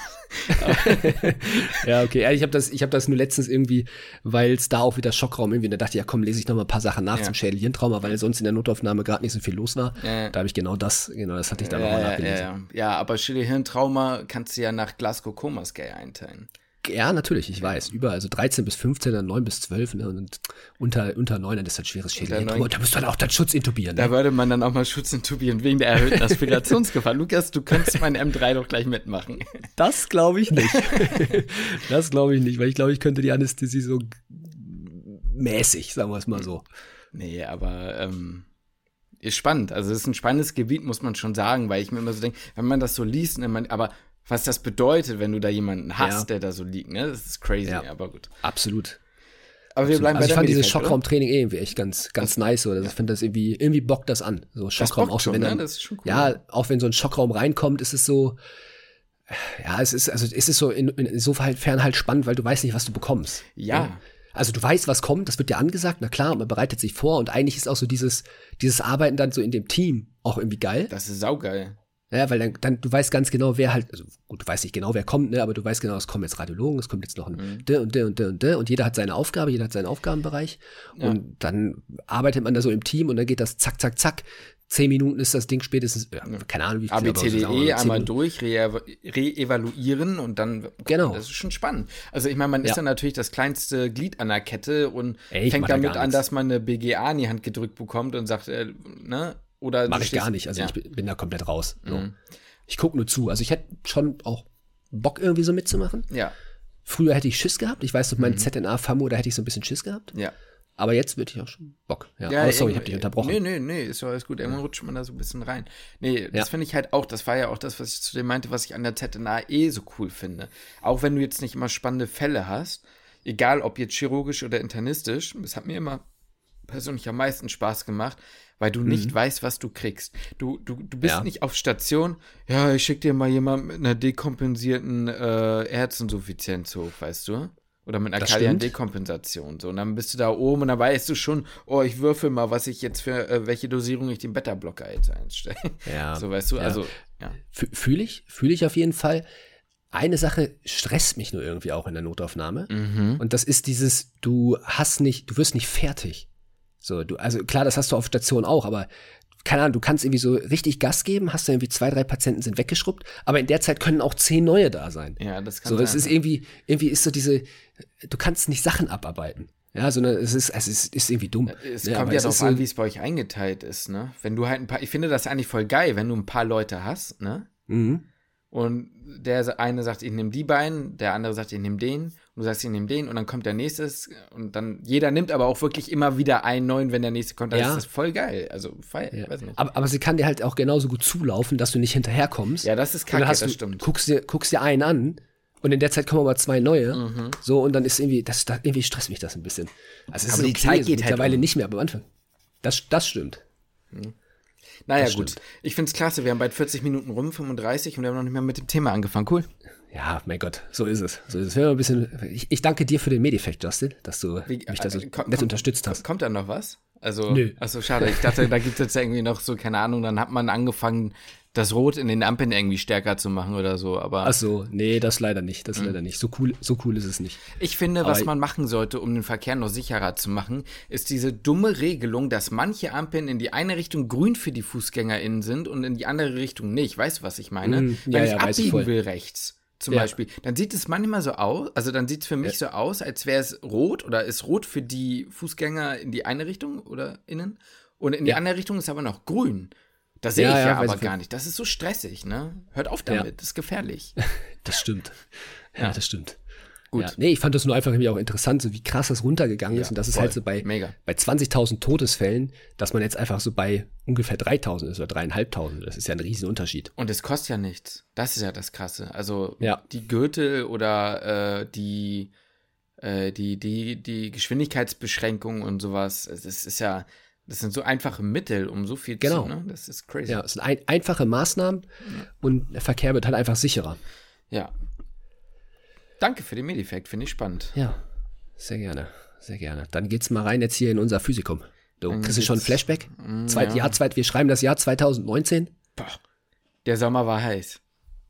ja, okay. Ich habe das, hab das nur letztens irgendwie, weil es da auch wieder Schockraum irgendwie, da dachte ich, ja komm, lese ich nochmal ein paar Sachen nach ja. zum Schädelhirntrauma, weil sonst in der Notaufnahme gerade nicht so viel los war. Ja. Da habe ich genau das, genau das hatte ich da ja, nochmal nachgelesen. Ja, ja. aber Schädelhirntrauma kannst du ja nach Glasgow Coma Scale einteilen. Ja, natürlich, ich weiß. Überall, also 13 bis 15, dann 9 bis 12 ne, und unter, unter 9, dann ist das schweres Schädel. Und da müsst du dann auch dann Schutz intubieren. Ne? Da würde man dann auch mal Schutz intubieren wegen der erhöhten Aspirationsgefahr. Lukas, du könntest mein M3 doch gleich mitmachen. Das glaube ich nicht. das glaube ich nicht, weil ich glaube, ich könnte die Anästhesie so mäßig, sagen wir es mal so. Nee, aber ähm, ist spannend. Also es ist ein spannendes Gebiet, muss man schon sagen, weil ich mir immer so denke, wenn man das so liest, ne, man, aber was das bedeutet, wenn du da jemanden hast, ja. der da so liegt, ne? Das ist crazy, ja. aber gut. Absolut. Aber wir bleiben also bei ich fand dieses Schockraumtraining eh irgendwie echt ganz, ganz das, nice. Oder? Also ja. Ich finde das irgendwie, irgendwie bockt das an. So Schockraum, auch schon, wenn dann, ne? das ist schon cool. Ja, auch wenn so ein Schockraum reinkommt, ist es so, ja, es ist, also es ist so in, insofern halt spannend, weil du weißt nicht, was du bekommst. Ja. ja. Also du weißt, was kommt, das wird dir angesagt, na klar, man bereitet sich vor und eigentlich ist auch so dieses, dieses Arbeiten dann so in dem Team auch irgendwie geil. Das ist saugeil. Ja, weil dann, dann, du weißt ganz genau, wer halt, also gut, du weißt nicht genau, wer kommt, ne, aber du weißt genau, es kommen jetzt Radiologen, es kommt jetzt noch ein mhm. de und de und de und de und jeder hat seine Aufgabe, jeder hat seinen Aufgabenbereich ja. und dann arbeitet man da so im Team und dann geht das zack, zack, zack. Zehn Minuten ist das Ding spätestens, ja, keine Ahnung, wie viel. ABCDE so einmal durch, re-evaluieren re und dann, genau. das ist schon spannend. Also ich meine, man ist ja. dann natürlich das kleinste Glied an der Kette und Ey, fängt damit an, dass man eine BGA in die Hand gedrückt bekommt und sagt, äh, ne, oder Mach ich gar nicht. Also ja. ich bin da komplett raus. Mhm. Ich gucke nur zu. Also ich hätte schon auch Bock irgendwie so mitzumachen. Ja. Früher hätte ich Schiss gehabt. Ich weiß, durch mein mhm. ZNA-FAMO, da hätte ich so ein bisschen Schiss gehabt. Ja. Aber jetzt würde ich auch schon Bock. Ja, ja aber sorry, ich habe dich unterbrochen. Nee, nee, nee, ist alles gut. Irgendwann rutscht man da so ein bisschen rein. Nee, das ja. finde ich halt auch, das war ja auch das, was ich zu dem meinte, was ich an der ZNA eh so cool finde. Auch wenn du jetzt nicht immer spannende Fälle hast, egal ob jetzt chirurgisch oder internistisch, es hat mir immer persönlich am meisten Spaß gemacht, weil du nicht mhm. weißt, was du kriegst. Du, du, du bist ja. nicht auf Station, ja, ich schick dir mal jemand mit einer dekompensierten äh, Herzinsuffizienz hoch, weißt du? Oder mit einer Kalian-Dekompensation. So, und dann bist du da oben und dann weißt du schon, oh, ich würfel mal, was ich jetzt für, äh, welche Dosierung ich den Beta-Blocker jetzt einstelle. Ja. So, weißt du, ja. also, ja. Fühle ich, fühle ich auf jeden Fall. Eine Sache stresst mich nur irgendwie auch in der Notaufnahme. Mhm. Und das ist dieses, du hast nicht, du wirst nicht fertig. So, du, also klar, das hast du auf Station auch, aber keine Ahnung, du kannst irgendwie so richtig Gas geben, hast du irgendwie zwei, drei Patienten sind weggeschrubbt, aber in der Zeit können auch zehn neue da sein. Ja, das kann so, sein. So, es ist irgendwie, irgendwie ist so diese, du kannst nicht Sachen abarbeiten. Ja, sondern es ist, es ist, ist irgendwie dumm. Es ja, kommt ja darauf an, wie es bei euch eingeteilt ist, ne? Wenn du halt ein paar, ich finde das eigentlich voll geil, wenn du ein paar Leute hast, ne? Mhm. Und der eine sagt, ich nehme die beiden, der andere sagt, ich nehme den du sagst, ich nehme den und dann kommt der nächste und dann jeder nimmt aber auch wirklich immer wieder einen neuen, wenn der nächste kommt. Dann ja. ist das voll geil. Also feier, ja. weiß nicht. Aber, aber sie kann dir halt auch genauso gut zulaufen, dass du nicht hinterherkommst. Ja, das ist kacke, das du, stimmt. Guckst dir, guckst dir einen an und in der Zeit kommen aber zwei neue. Mhm. So, und dann ist irgendwie, das, das, irgendwie stresst mich das ein bisschen. Also es aber ist die okay, Zeit geht so, halt mittlerweile um. nicht mehr, aber am Anfang. Das, das stimmt. Mhm. Naja, Das gut. stimmt. Ich find's klasse. Wir haben bald 40 Minuten rum, 35 und wir haben noch nicht mehr mit dem Thema angefangen. Cool. Ja, mein Gott, so ist es. So ist es. Ein bisschen, ich, ich danke dir für den Medifekt, Justin, dass du Wie- mich da so äh, komm- nett komm- unterstützt hast. Kommt da noch was? Also, Nö. Achso, schade. Ich dachte, da gibt es jetzt irgendwie noch so, keine Ahnung, dann hat man angefangen, das Rot in den Ampeln irgendwie stärker zu machen oder so. Aber Ach so, nee, das leider nicht, das leider nicht. So cool, so cool ist es nicht. ich finde, was Aber- man machen sollte, um den Verkehr noch sicherer zu machen, ist diese dumme Regelung, dass manche Ampeln in die eine Richtung grün für die FußgängerInnen sind und in die andere Richtung nicht. Weißt du, was ich meine? Mm, Wenn ja, ich ja, weiß ich abbiegen voll. will rechts, zum Ja. Beispiel, dann sieht es manchmal so aus, also dann sieht es für mich so aus, als wäre es rot oder ist rot für die Fußgänger in die eine Richtung oder innen und in die Ja. andere Richtung ist aber noch grün. Das sehe Ja, ich ja, ja, aber gar nicht. Das ist so stressig, ne? Hört auf Ja. damit, das ist gefährlich. Das stimmt. Ja, das stimmt. Gut. Ja, nee, ich fand das nur einfach irgendwie auch interessant, so wie krass das runtergegangen ist. Ja, Und das ist halt so bei, Mega. bei 20.000 Todesfällen, dass man jetzt einfach so bei ungefähr 3.000 ist oder 3.500. Das ist ja ein Riesenunterschied. Und es kostet ja nichts. Das ist ja das Krasse. Also Ja. die Gürtel oder äh, die, äh, die, die, die Geschwindigkeitsbeschränkung und sowas, ist, ist ja, das sind so einfache Mittel, um so viel Genau. zu, ne? Das ist crazy. Ja, es sind ein, einfache Maßnahmen und der Verkehr wird halt einfach sicherer. Ja. Danke für den Medifekt, finde ich spannend. Ja, sehr gerne, sehr gerne. Dann geht's mal rein jetzt hier in unser Physikum. Du, Dann kriegst du schon ein Flashback? Zweit, ja. Jahr, zweit, wir schreiben das Jahr 2019. Boah. Der Sommer war heiß.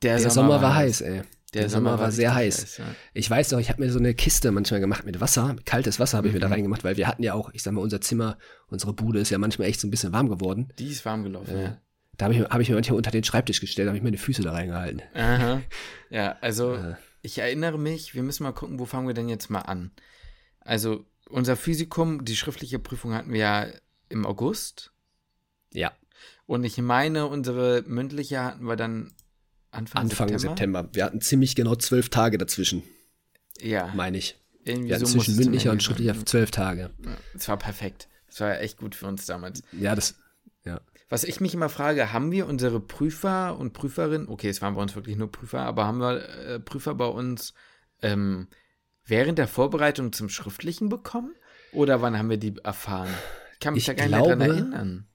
Der Sommer, war heiß, ey. Der, Der Sommer, Sommer war sehr heiß. heiß, ja. Ich weiß doch, ich habe mir so eine Kiste manchmal gemacht mit Wasser, kaltes Wasser habe ich mir Mhm. da reingemacht, weil wir hatten ja auch, ich sag mal, unser Zimmer, unsere Bude ist ja manchmal echt so ein bisschen warm geworden. Die ist warm gelaufen, ja. Da habe ich, hab ich mir manchmal unter den Schreibtisch gestellt, habe ich meine Füße da reingehalten. Aha. Ja, also ich erinnere mich, wir müssen mal gucken, wo fangen wir denn jetzt mal an. Also unser Physikum, die schriftliche Prüfung hatten wir ja im August. Ja, Und ich meine, unsere mündliche hatten wir dann Anfang, Anfang September. September. Wir hatten ziemlich genau zwölf Tage dazwischen, Ja, meine ich. irgendwie Wir hatten so zwischen mündlicher und schriftlicher zwölf Tage. Es war perfekt. Es war echt gut für uns damals. Ja, das, ja. Was ich mich immer frage, haben wir unsere Prüfer und Prüferinnen, okay, es waren bei uns wirklich nur Prüfer, aber haben wir äh, Prüfer bei uns ähm, während der Vorbereitung zum Schriftlichen bekommen? Oder wann haben wir die erfahren? Ich kann mich Ich da gar nicht glaube, erinnern.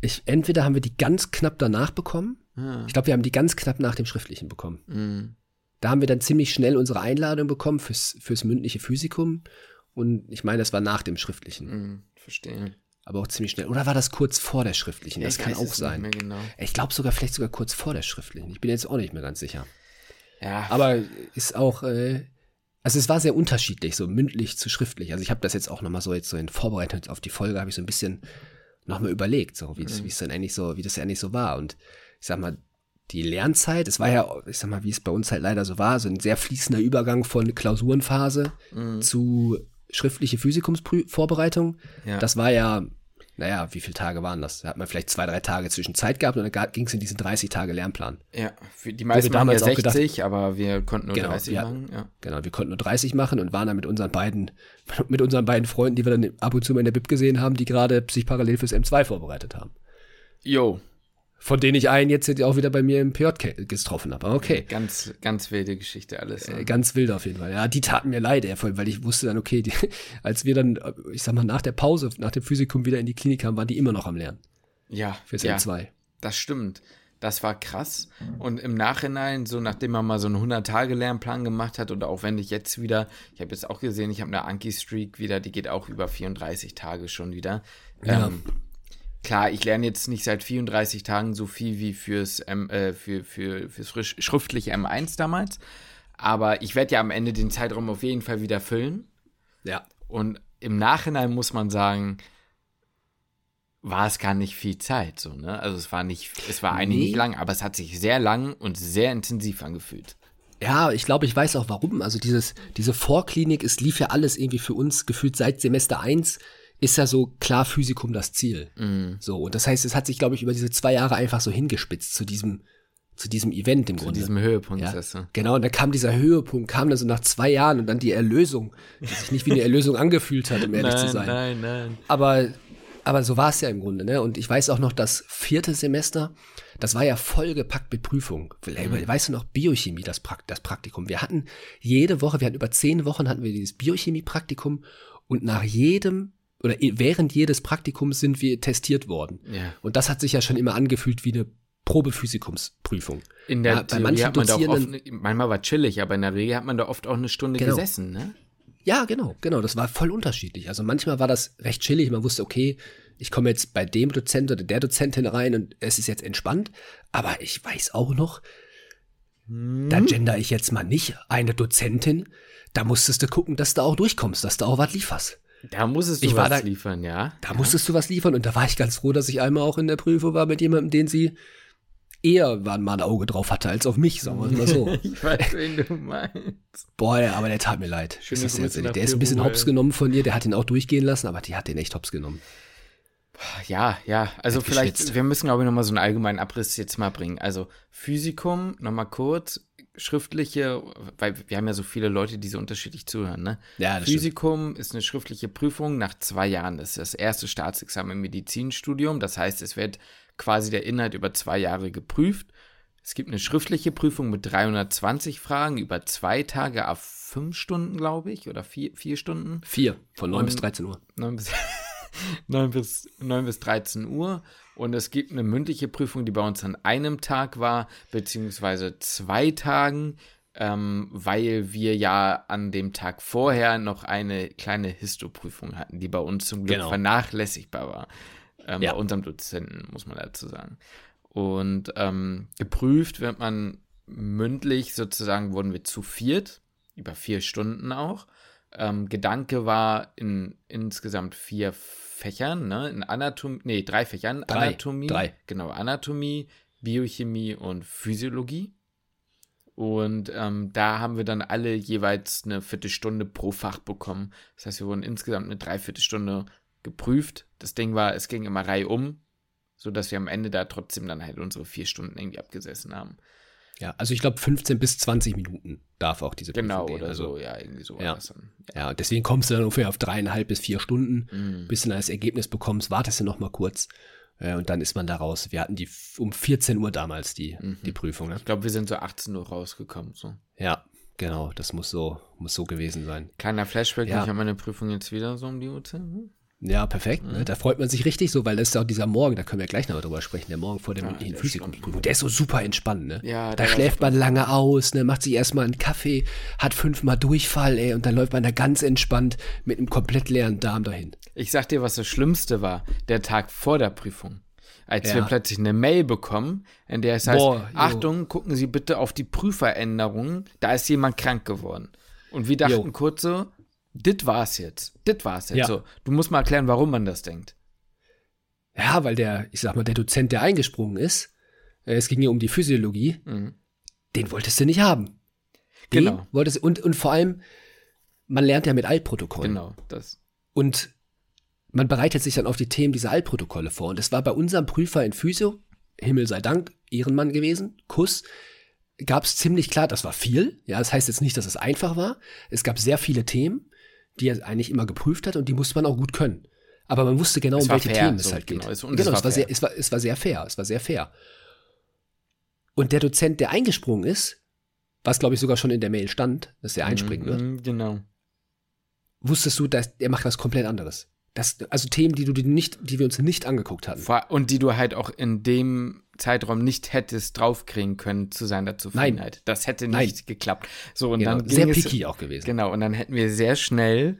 Ich, entweder haben wir die ganz knapp danach bekommen. Ah, Ich glaube, wir haben die ganz knapp nach dem Schriftlichen bekommen. mm, Da haben wir dann ziemlich schnell unsere Einladung bekommen fürs, fürs mündliche Physikum. Und ich meine, das war nach dem Schriftlichen. mm, verstehe. Aber auch ziemlich schnell. Oder war das kurz vor der Schriftlichen? Das Ich kann auch sein. Genau. Ich glaube sogar, vielleicht sogar kurz vor der Schriftlichen. Ich bin jetzt auch nicht mehr ganz sicher. Ja, Aber ist auch, äh, also es war sehr unterschiedlich, so mündlich zu schriftlich. Also ich habe das jetzt auch nochmal so jetzt so in Vorbereitung auf die Folge, habe ich so ein bisschen nochmal überlegt, so wie das, wie es dann eigentlich so, wie das eigentlich so war. Und ich sag mal, die Lernzeit, es war ja, ich sag mal, wie es bei uns halt leider so war, so ein sehr fließender Übergang von Klausurenphase zu schriftliche Physikumsvorbereitung. Ja. Das war ja, naja, wie viele Tage waren das? Da hat man vielleicht zwei, drei Tage zwischen Zeit gehabt und dann ging es in diesen 30 Tage Lernplan. ja, für die meisten machen ja damals auch gedacht- 60, aber wir konnten nur Genau, 30 ja. machen. Ja. Genau, wir konnten nur 30 machen und waren dann mit unseren beiden, mit unseren beiden Freunden, die wir dann ab und zu mal in der Bib gesehen haben, die gerade sich parallel fürs M2 vorbereitet haben. Jo, Von denen ich einen jetzt auch wieder bei mir im PJ getroffen habe. Aber Okay. ganz, ganz wilde Geschichte alles. Äh, Ne? Ganz wild auf jeden Fall. Ja, die taten mir leid, weil ich wusste dann, okay, die, als wir dann, äh, ich sag mal, nach der Pause, nach dem Physikum wieder in die Klinik kamen, waren die immer noch am Lernen Ja, fürs ja. M2. Das stimmt. Das war krass. Und im Nachhinein, so nachdem man mal so einen 100-Tage-Lernplan gemacht hat und auch wenn ich jetzt wieder, ich habe jetzt auch gesehen, ich habe eine Anki-Streak wieder, die geht auch über 34 Tage schon wieder. Ja. Ähm, klar, ich lerne jetzt nicht seit 34 Tagen so viel wie fürs, äh, für, für, fürs schriftliche M1 damals. Aber ich werde ja am Ende den Zeitraum auf jeden Fall wieder füllen. Ja. Und im Nachhinein muss man sagen, war es gar nicht viel Zeit, so, ne? Also es war nicht, es war eigentlich Nee. nicht lang, aber es hat sich sehr lang und sehr intensiv angefühlt. Ja, ich glaube, ich weiß auch warum. Also dieses, diese Vorklinik, es lief ja alles irgendwie für uns gefühlt seit Semester 1 ist ja so klar Physikum das Ziel. So, und das heißt, es hat sich, glaube ich, über diese zwei Jahre einfach so hingespitzt zu diesem, zu diesem Event im Zu Grunde. diesem Höhepunkt. ja, weißt du? genau, und da kam dieser Höhepunkt, kam dann so nach zwei Jahren und dann die Erlösung, die sich nicht wie eine Erlösung angefühlt hat, um ehrlich zu sein. nein, nein. Aber, aber so war es ja im Grunde, ne? Und ich weiß auch noch, das vierte Semester, das war ja vollgepackt mit Prüfungen. Mhm. Weißt du noch, Biochemie, das, Prakt das Praktikum. Wir hatten jede Woche, wir hatten über zehn Wochen hatten wir dieses Biochemie-Praktikum und nach jedem oder während jedes Praktikums sind wir testiert worden. Ja. Und das hat sich ja schon immer angefühlt wie eine Probephysikumsprüfung. In der Ja, bei manchen hat man da auch oft, Dozierenden- manchmal war chillig, aber in der Regel hat man da oft auch eine Stunde Genau. gesessen, ne? Ja, genau, genau. Das war voll unterschiedlich. Also manchmal war das recht chillig. Man wusste, okay, ich komme jetzt bei dem Dozent oder der Dozentin rein und es ist jetzt entspannt. Aber ich weiß auch noch, da Hm? gender ich jetzt mal nicht eine Dozentin. Da musstest du gucken, dass du auch durchkommst, dass du auch was lieferst. Da musstest du Ich was da- liefern, ja? Da musstest du was liefern und da war ich ganz froh, dass ich einmal auch in der Prüfung war mit jemandem, den sie eher mal ein Auge drauf hatte als auf mich, sagen wir mal so. Ich weiß, wen du meinst. Boah, ja, aber der tat mir leid. Schöne Grüße jetzt. Der ist ein bisschen hops genommen von dir, der hat ihn auch durchgehen lassen, aber die hat den echt hops genommen. Ja, ja, also vielleicht, wir müssen, glaube ich, nochmal so einen allgemeinen Abriss jetzt mal bringen. Also Physikum, nochmal kurz, schriftliche, weil wir haben ja so viele Leute, die so unterschiedlich zuhören, ne? Ja, das Physikum ist eine schriftliche Prüfung nach zwei Jahren. Das ist das erste Staatsexamen im Medizinstudium. Das heißt, es wird quasi der Inhalt über zwei Jahre geprüft. Es gibt eine schriftliche Prüfung mit 320 Fragen über zwei Tage auf fünf Stunden, glaube ich, oder vier, vier Stunden. Vier, von 9 bis Und- 13 Uhr. 9 bis, 9 bis, 9 bis 13 Uhr. Und es gibt eine mündliche Prüfung, die bei uns an einem Tag war, beziehungsweise zwei Tagen, ähm, weil wir ja an dem Tag vorher noch eine kleine Histoprüfung hatten, die bei uns zum Glück Genau. vernachlässigbar war. Ähm, Ja. Bei unserem Dozenten, muss man dazu sagen. Und ähm, geprüft wird man mündlich, sozusagen wurden wir zu viert, über vier Stunden auch. Ähm, Gedanke war in insgesamt vier Fächern, ne? In Anatomie, nee, drei Fächern. Drei, Anatomie, drei. genau, Anatomie, Biochemie und Physiologie. Und ähm, da haben wir dann alle jeweils eine Viertelstunde pro Fach bekommen. Das heißt, wir wurden insgesamt eine Dreiviertelstunde geprüft. Das Ding war, es ging immer reihum, sodass wir am Ende da trotzdem dann halt unsere vier Stunden irgendwie abgesessen haben. Ja, also ich glaube 15 bis 20 Minuten darf auch diese Prüfung Genau, gehen. oder also, so, ja, irgendwie so ja. Ja, und deswegen kommst du dann ungefähr auf dreieinhalb bis vier Stunden, Mhm. bis du dann das Ergebnis bekommst, wartest du noch mal kurz äh, und dann ist man da raus. Wir hatten die um 14 Uhr damals die, Mhm. die Prüfung. Ne? Ich glaube, wir sind so 18 Uhr rausgekommen. So. Ja, genau, das muss so, muss so gewesen sein. Kleiner Flashback, Ja. ich habe meine Prüfung jetzt wieder so um die Uhrzeit. Hm? Ja, perfekt. Mhm. Ne? Da freut man sich richtig so, weil das ist auch dieser Morgen, da können wir gleich noch drüber sprechen, der Morgen vor der mündlichen der Physikumsprüfung. Der ist so super entspannt, ne? Ja, da schläft man lange aus, ne? macht sich erstmal einen Kaffee, hat fünfmal Durchfall, ey, und dann läuft man da ganz entspannt mit einem komplett leeren Darm dahin. Ich sag dir, was das Schlimmste war, der Tag vor der Prüfung. Als Ja. wir plötzlich eine Mail bekommen, in der es heißt, Boah. Achtung, gucken Sie bitte auf die Prüferänderungen, da ist jemand krank geworden. Und wir dachten Jo. kurz so, dit war's jetzt, dit war's jetzt Ja. so. Du musst mal erklären, warum man das denkt. Ja, weil der, ich sag mal, der Dozent, der eingesprungen ist, äh, es ging ja um die Physiologie, Mhm. den wolltest du nicht haben. Den Genau. wolltest und, und vor allem, man lernt ja mit Altprotokollen. Genau, das. Und man bereitet sich dann auf die Themen dieser Altprotokolle vor. Und es war bei unserem Prüfer in Physio, Himmel sei Dank, Ehrenmann gewesen, Kuss, gab es ziemlich klar, das war viel. Ja, das heißt jetzt nicht, dass es einfach war. Es gab sehr viele Themen, die er eigentlich immer geprüft hat und die musste man auch gut können. Aber man wusste genau, Es um welche fair, Themen es so, halt geht. genau, es- und genau, es es war sehr, fair. es, war, es war sehr fair. Es war sehr fair. Und der Dozent, der eingesprungen ist, was glaube ich sogar schon in der Mail stand, dass der einspringen wird, Mhm, Genau. wusstest du, dass der macht was komplett anderes. Das, also Themen, die du dir nicht, die wir uns nicht angeguckt hatten. Und die du halt auch in dem Zeitraum nicht hättest draufkriegen können zu seiner Zufriedenheit. Das hätte Nein. nicht geklappt. So, und Genau, dann sehr ging es- picky auch gewesen. Genau, und dann hätten wir sehr schnell,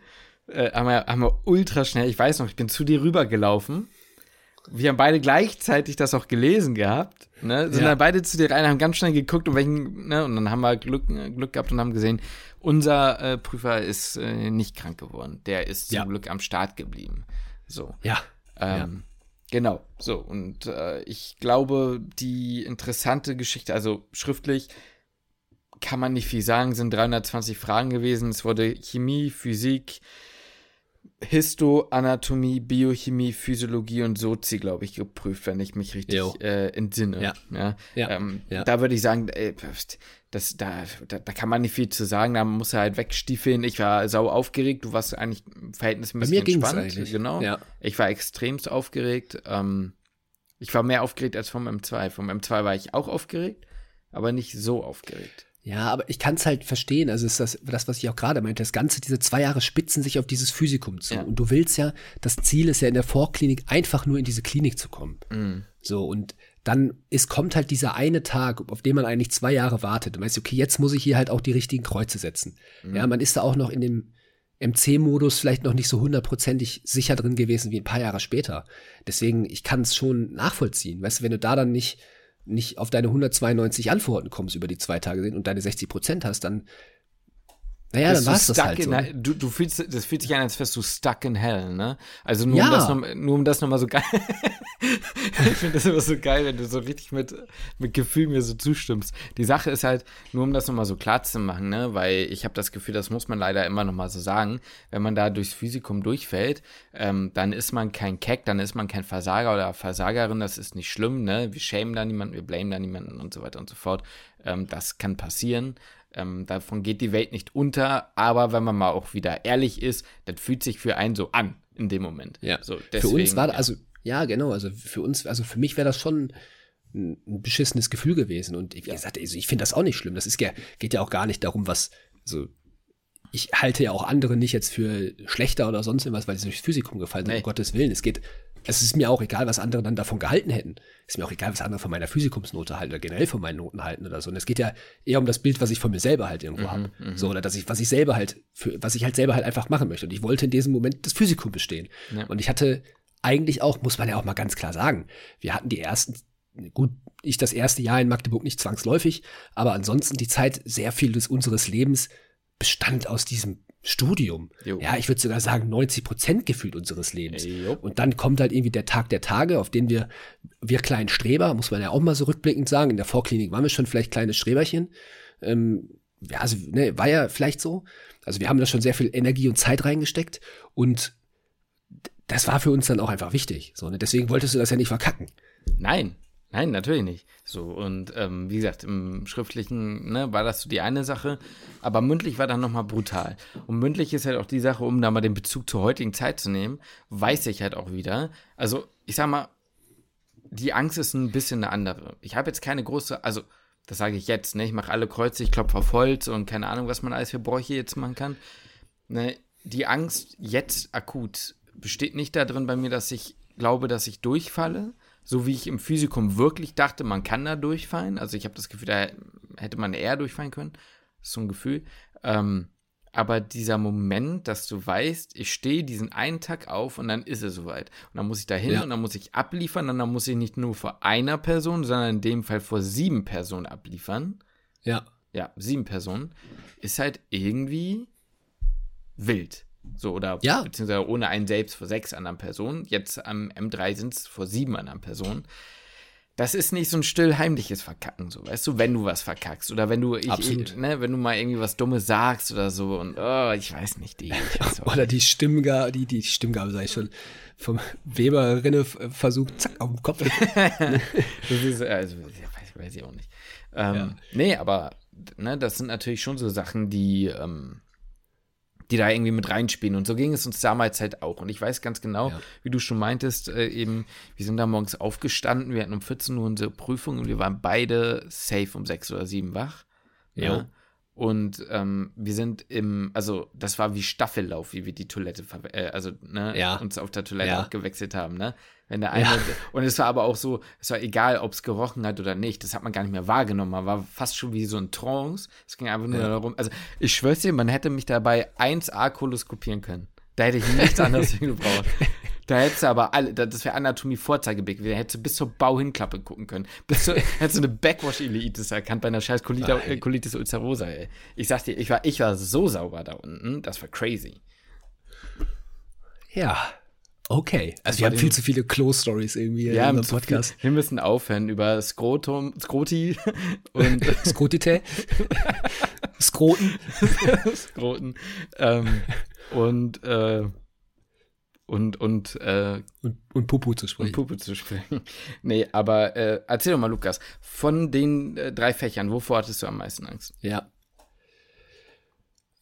äh, haben, wir, haben wir ultra schnell, ich weiß noch, ich bin zu dir rübergelaufen. Wir haben beide gleichzeitig das auch gelesen gehabt, ne? Sind Ja. dann beide zu dir rein, haben ganz schnell geguckt, um welchen, ne? Und dann haben wir Glück, äh, Glück gehabt und haben gesehen, unser äh, Prüfer ist äh, nicht krank geworden. Der ist zum Ja. Glück am Start geblieben. So. Ja. Ähm, Genau, so. Und äh, ich glaube, die interessante Geschichte, also schriftlich kann man nicht viel sagen, sind 320 Fragen gewesen. Es wurde Chemie, Physik, Histo, Anatomie, Biochemie, Physiologie und Sozi, glaube ich, geprüft, wenn ich mich richtig äh, entsinne. Ja. Ja. Ja. Ähm, Ja. Da würde ich sagen, ey, das, da, da, da kann man nicht viel zu sagen, da muss er halt wegstiefeln. Ich war sau aufgeregt, du warst eigentlich verhältnismäßig Bei mir entspannt. eigentlich. Genau. Ja. Ich war extremst aufgeregt. Ähm, ich war mehr aufgeregt als vom M2. Vom M2 war ich auch aufgeregt, aber nicht so aufgeregt. Ja, aber ich kann es halt verstehen. Also ist das, das, was ich auch gerade meinte, das Ganze, diese zwei Jahre spitzen sich auf dieses Physikum zu. Ja. Und du willst ja, das Ziel ist ja in der Vorklinik einfach nur in diese Klinik zu kommen. Mhm. So, und dann ist, kommt halt dieser eine Tag, auf den man eigentlich zwei Jahre wartet. Und weißt, okay, jetzt muss ich hier halt auch die richtigen Kreuze setzen. Mhm. Ja, man ist da auch noch in dem MC-Modus vielleicht noch nicht so hundertprozentig sicher drin gewesen wie ein paar Jahre später. Deswegen, ich kann es schon nachvollziehen. Weißt du, wenn du da dann nicht nicht auf deine 192 Antworten kommst über die zwei Tage und deine 60 Prozent hast, dann naja, dann du war's das halt in so. du, du fühlst, das fühlt sich an, als wärst du stuck in hell, ne? Also nur Ja. um das noch, nur um das nochmal so geil. ich finde das immer so geil, wenn du so richtig mit, mit Gefühl mir so zustimmst. Die Sache ist halt, nur um das nochmal so klar zu machen, ne? Weil ich habe das Gefühl, das muss man leider immer nochmal so sagen. Wenn man da durchs Physikum durchfällt, ähm, dann ist man kein Keck, dann ist man kein Versager oder Versagerin, das ist nicht schlimm, ne? Wir schämen da niemanden, wir blamen da niemanden und so weiter und so fort. Ähm, das kann passieren. Ähm, davon geht die Welt nicht unter, aber wenn man mal auch wieder ehrlich ist, das fühlt sich für einen so an in dem Moment. Ja. So, für deswegen, uns war, ja. also, ja, genau, also für uns, also für mich wäre das schon ein, ein beschissenes Gefühl gewesen. Und wie gesagt, also ich finde das auch nicht schlimm. Das ist ja, geht ja auch gar nicht darum, was, also ich halte ja auch andere nicht jetzt für schlechter oder sonst irgendwas, weil sie durchs Physikum gefallen sind, Nee. um Gottes Willen. Es geht, es ist mir auch egal, was andere dann davon gehalten hätten. Es ist mir auch egal, was andere von meiner Physikumsnote halten oder generell von meinen Noten halten oder so. Und es geht ja eher um das Bild, was ich von mir selber halt irgendwo habe. So, oder dass ich, was ich selber halt, für, was ich halt selber halt einfach machen möchte. Und ich wollte in diesem Moment das Physikum bestehen. Ja. Und ich hatte eigentlich auch, muss man ja auch mal ganz klar sagen, wir hatten die ersten, gut, ich das erste Jahr in Magdeburg nicht zwangsläufig, aber ansonsten die Zeit, sehr viel des unseres Lebens bestand aus diesem Studium. Jo. Ja, ich würde sogar sagen, 90 Prozent gefühlt unseres Lebens. Jo. Und dann kommt halt irgendwie der Tag der Tage, auf den wir, wir kleinen Streber, muss man ja auch mal so rückblickend sagen, in der Vorklinik waren wir schon vielleicht kleine Streberchen. Ähm, ja, also, ne, war ja vielleicht so. Also wir haben da schon sehr viel Energie und Zeit reingesteckt und das war für uns dann auch einfach wichtig. So, ne? Deswegen wolltest du das ja nicht verkacken. Nein, nein, natürlich nicht. So, und ähm, wie gesagt, im Schriftlichen ne, war das so die eine Sache, aber mündlich war dann nochmal brutal. Und mündlich ist halt auch die Sache, um da mal den Bezug zur heutigen Zeit zu nehmen, weiß ich halt auch wieder. Also, ich sag mal, die Angst ist ein bisschen eine andere. Ich habe jetzt keine große, also, das sage ich jetzt, ne? Ich mache alle Kreuze, ich klopfe auf Holz und keine Ahnung, was man alles für Bräuche jetzt machen kann. Ne, die Angst jetzt akut besteht nicht darin bei mir, dass ich glaube, dass ich durchfalle, so wie ich im Physikum wirklich dachte, man kann da durchfallen. Also ich habe das Gefühl, da hätte man eher durchfallen können. Das ist so ein Gefühl. Ähm, aber dieser Moment, dass du weißt, ich stehe diesen einen Tag auf und dann ist es soweit. Und dann muss ich da hin Ja. und dann muss ich abliefern und dann muss ich nicht nur vor einer Person, sondern in dem Fall vor sieben Personen abliefern Ja. ja, sieben Personen, ist halt irgendwie wild. So, oder Ja. beziehungsweise ohne einen selbst vor sechs anderen Personen. Jetzt am M3 sind es vor sieben anderen Personen. Das ist nicht so ein still heimliches Verkacken, so, weißt du, wenn du was verkackst oder wenn du, ich, Absolut. ich, ne, wenn du mal irgendwie was Dummes sagst oder so und, oh, ich weiß nicht, die, weiß Oder die Stimmgabe, die, die Stimmgabe, sag ich schon, vom Weber-Rinne versucht, zack, auf den Kopf. Das ist, also, ja, weiß, weiß ich auch nicht. Ähm, Ja. Nee, aber ne, das sind natürlich schon so Sachen, die, ähm, die da irgendwie mit reinspielen. Und so ging es uns damals halt auch. Und ich weiß ganz genau, Ja. wie du schon meintest, äh, eben, wir sind da morgens aufgestanden, wir hatten um 14 Uhr unsere Prüfung und wir waren beide safe um 6 oder 7 wach. Jo. Ja. Und ähm, wir sind im, also das war wie Staffellauf, wie wir die Toilette, äh, also ne, Ja. uns auf der Toilette Ja. abgewechselt haben, ne? Wenn der eine, Ja. und es war aber auch so, es war egal, ob es gerochen hat oder nicht, das hat man gar nicht mehr wahrgenommen, man war fast schon wie so ein Trance, es ging einfach nur darum, also ich schwör's dir, man hätte mich dabei 1A koloskopieren können. Da hätte ich nichts anderes gebraucht. Da hättest du aber alle, das wäre Anatomie Vorzeigeblick. Da hättest du bis zur Bauhinklappe gucken können. Bis zur, hättest du eine Backwash-Ilitis erkannt bei einer scheiß Colita, äh, Colitis ulcerosa, ey. Ich sag dir, ich war, ich war so sauber da unten, das war crazy. Ja. Okay. Also wir haben viel zu viele Close-Stories irgendwie in unserem Podcast. Viel, wir müssen aufhören über Skrotum, Skroti und Skrotite. Skroten. Skroten ähm, und, äh, und, und, äh, Und, und Pupu zu und sprechen. Puppe zu sprechen. nee, aber äh, erzähl doch mal, Lukas, von den äh, drei Fächern, wovor hattest du am meisten Angst? Ja.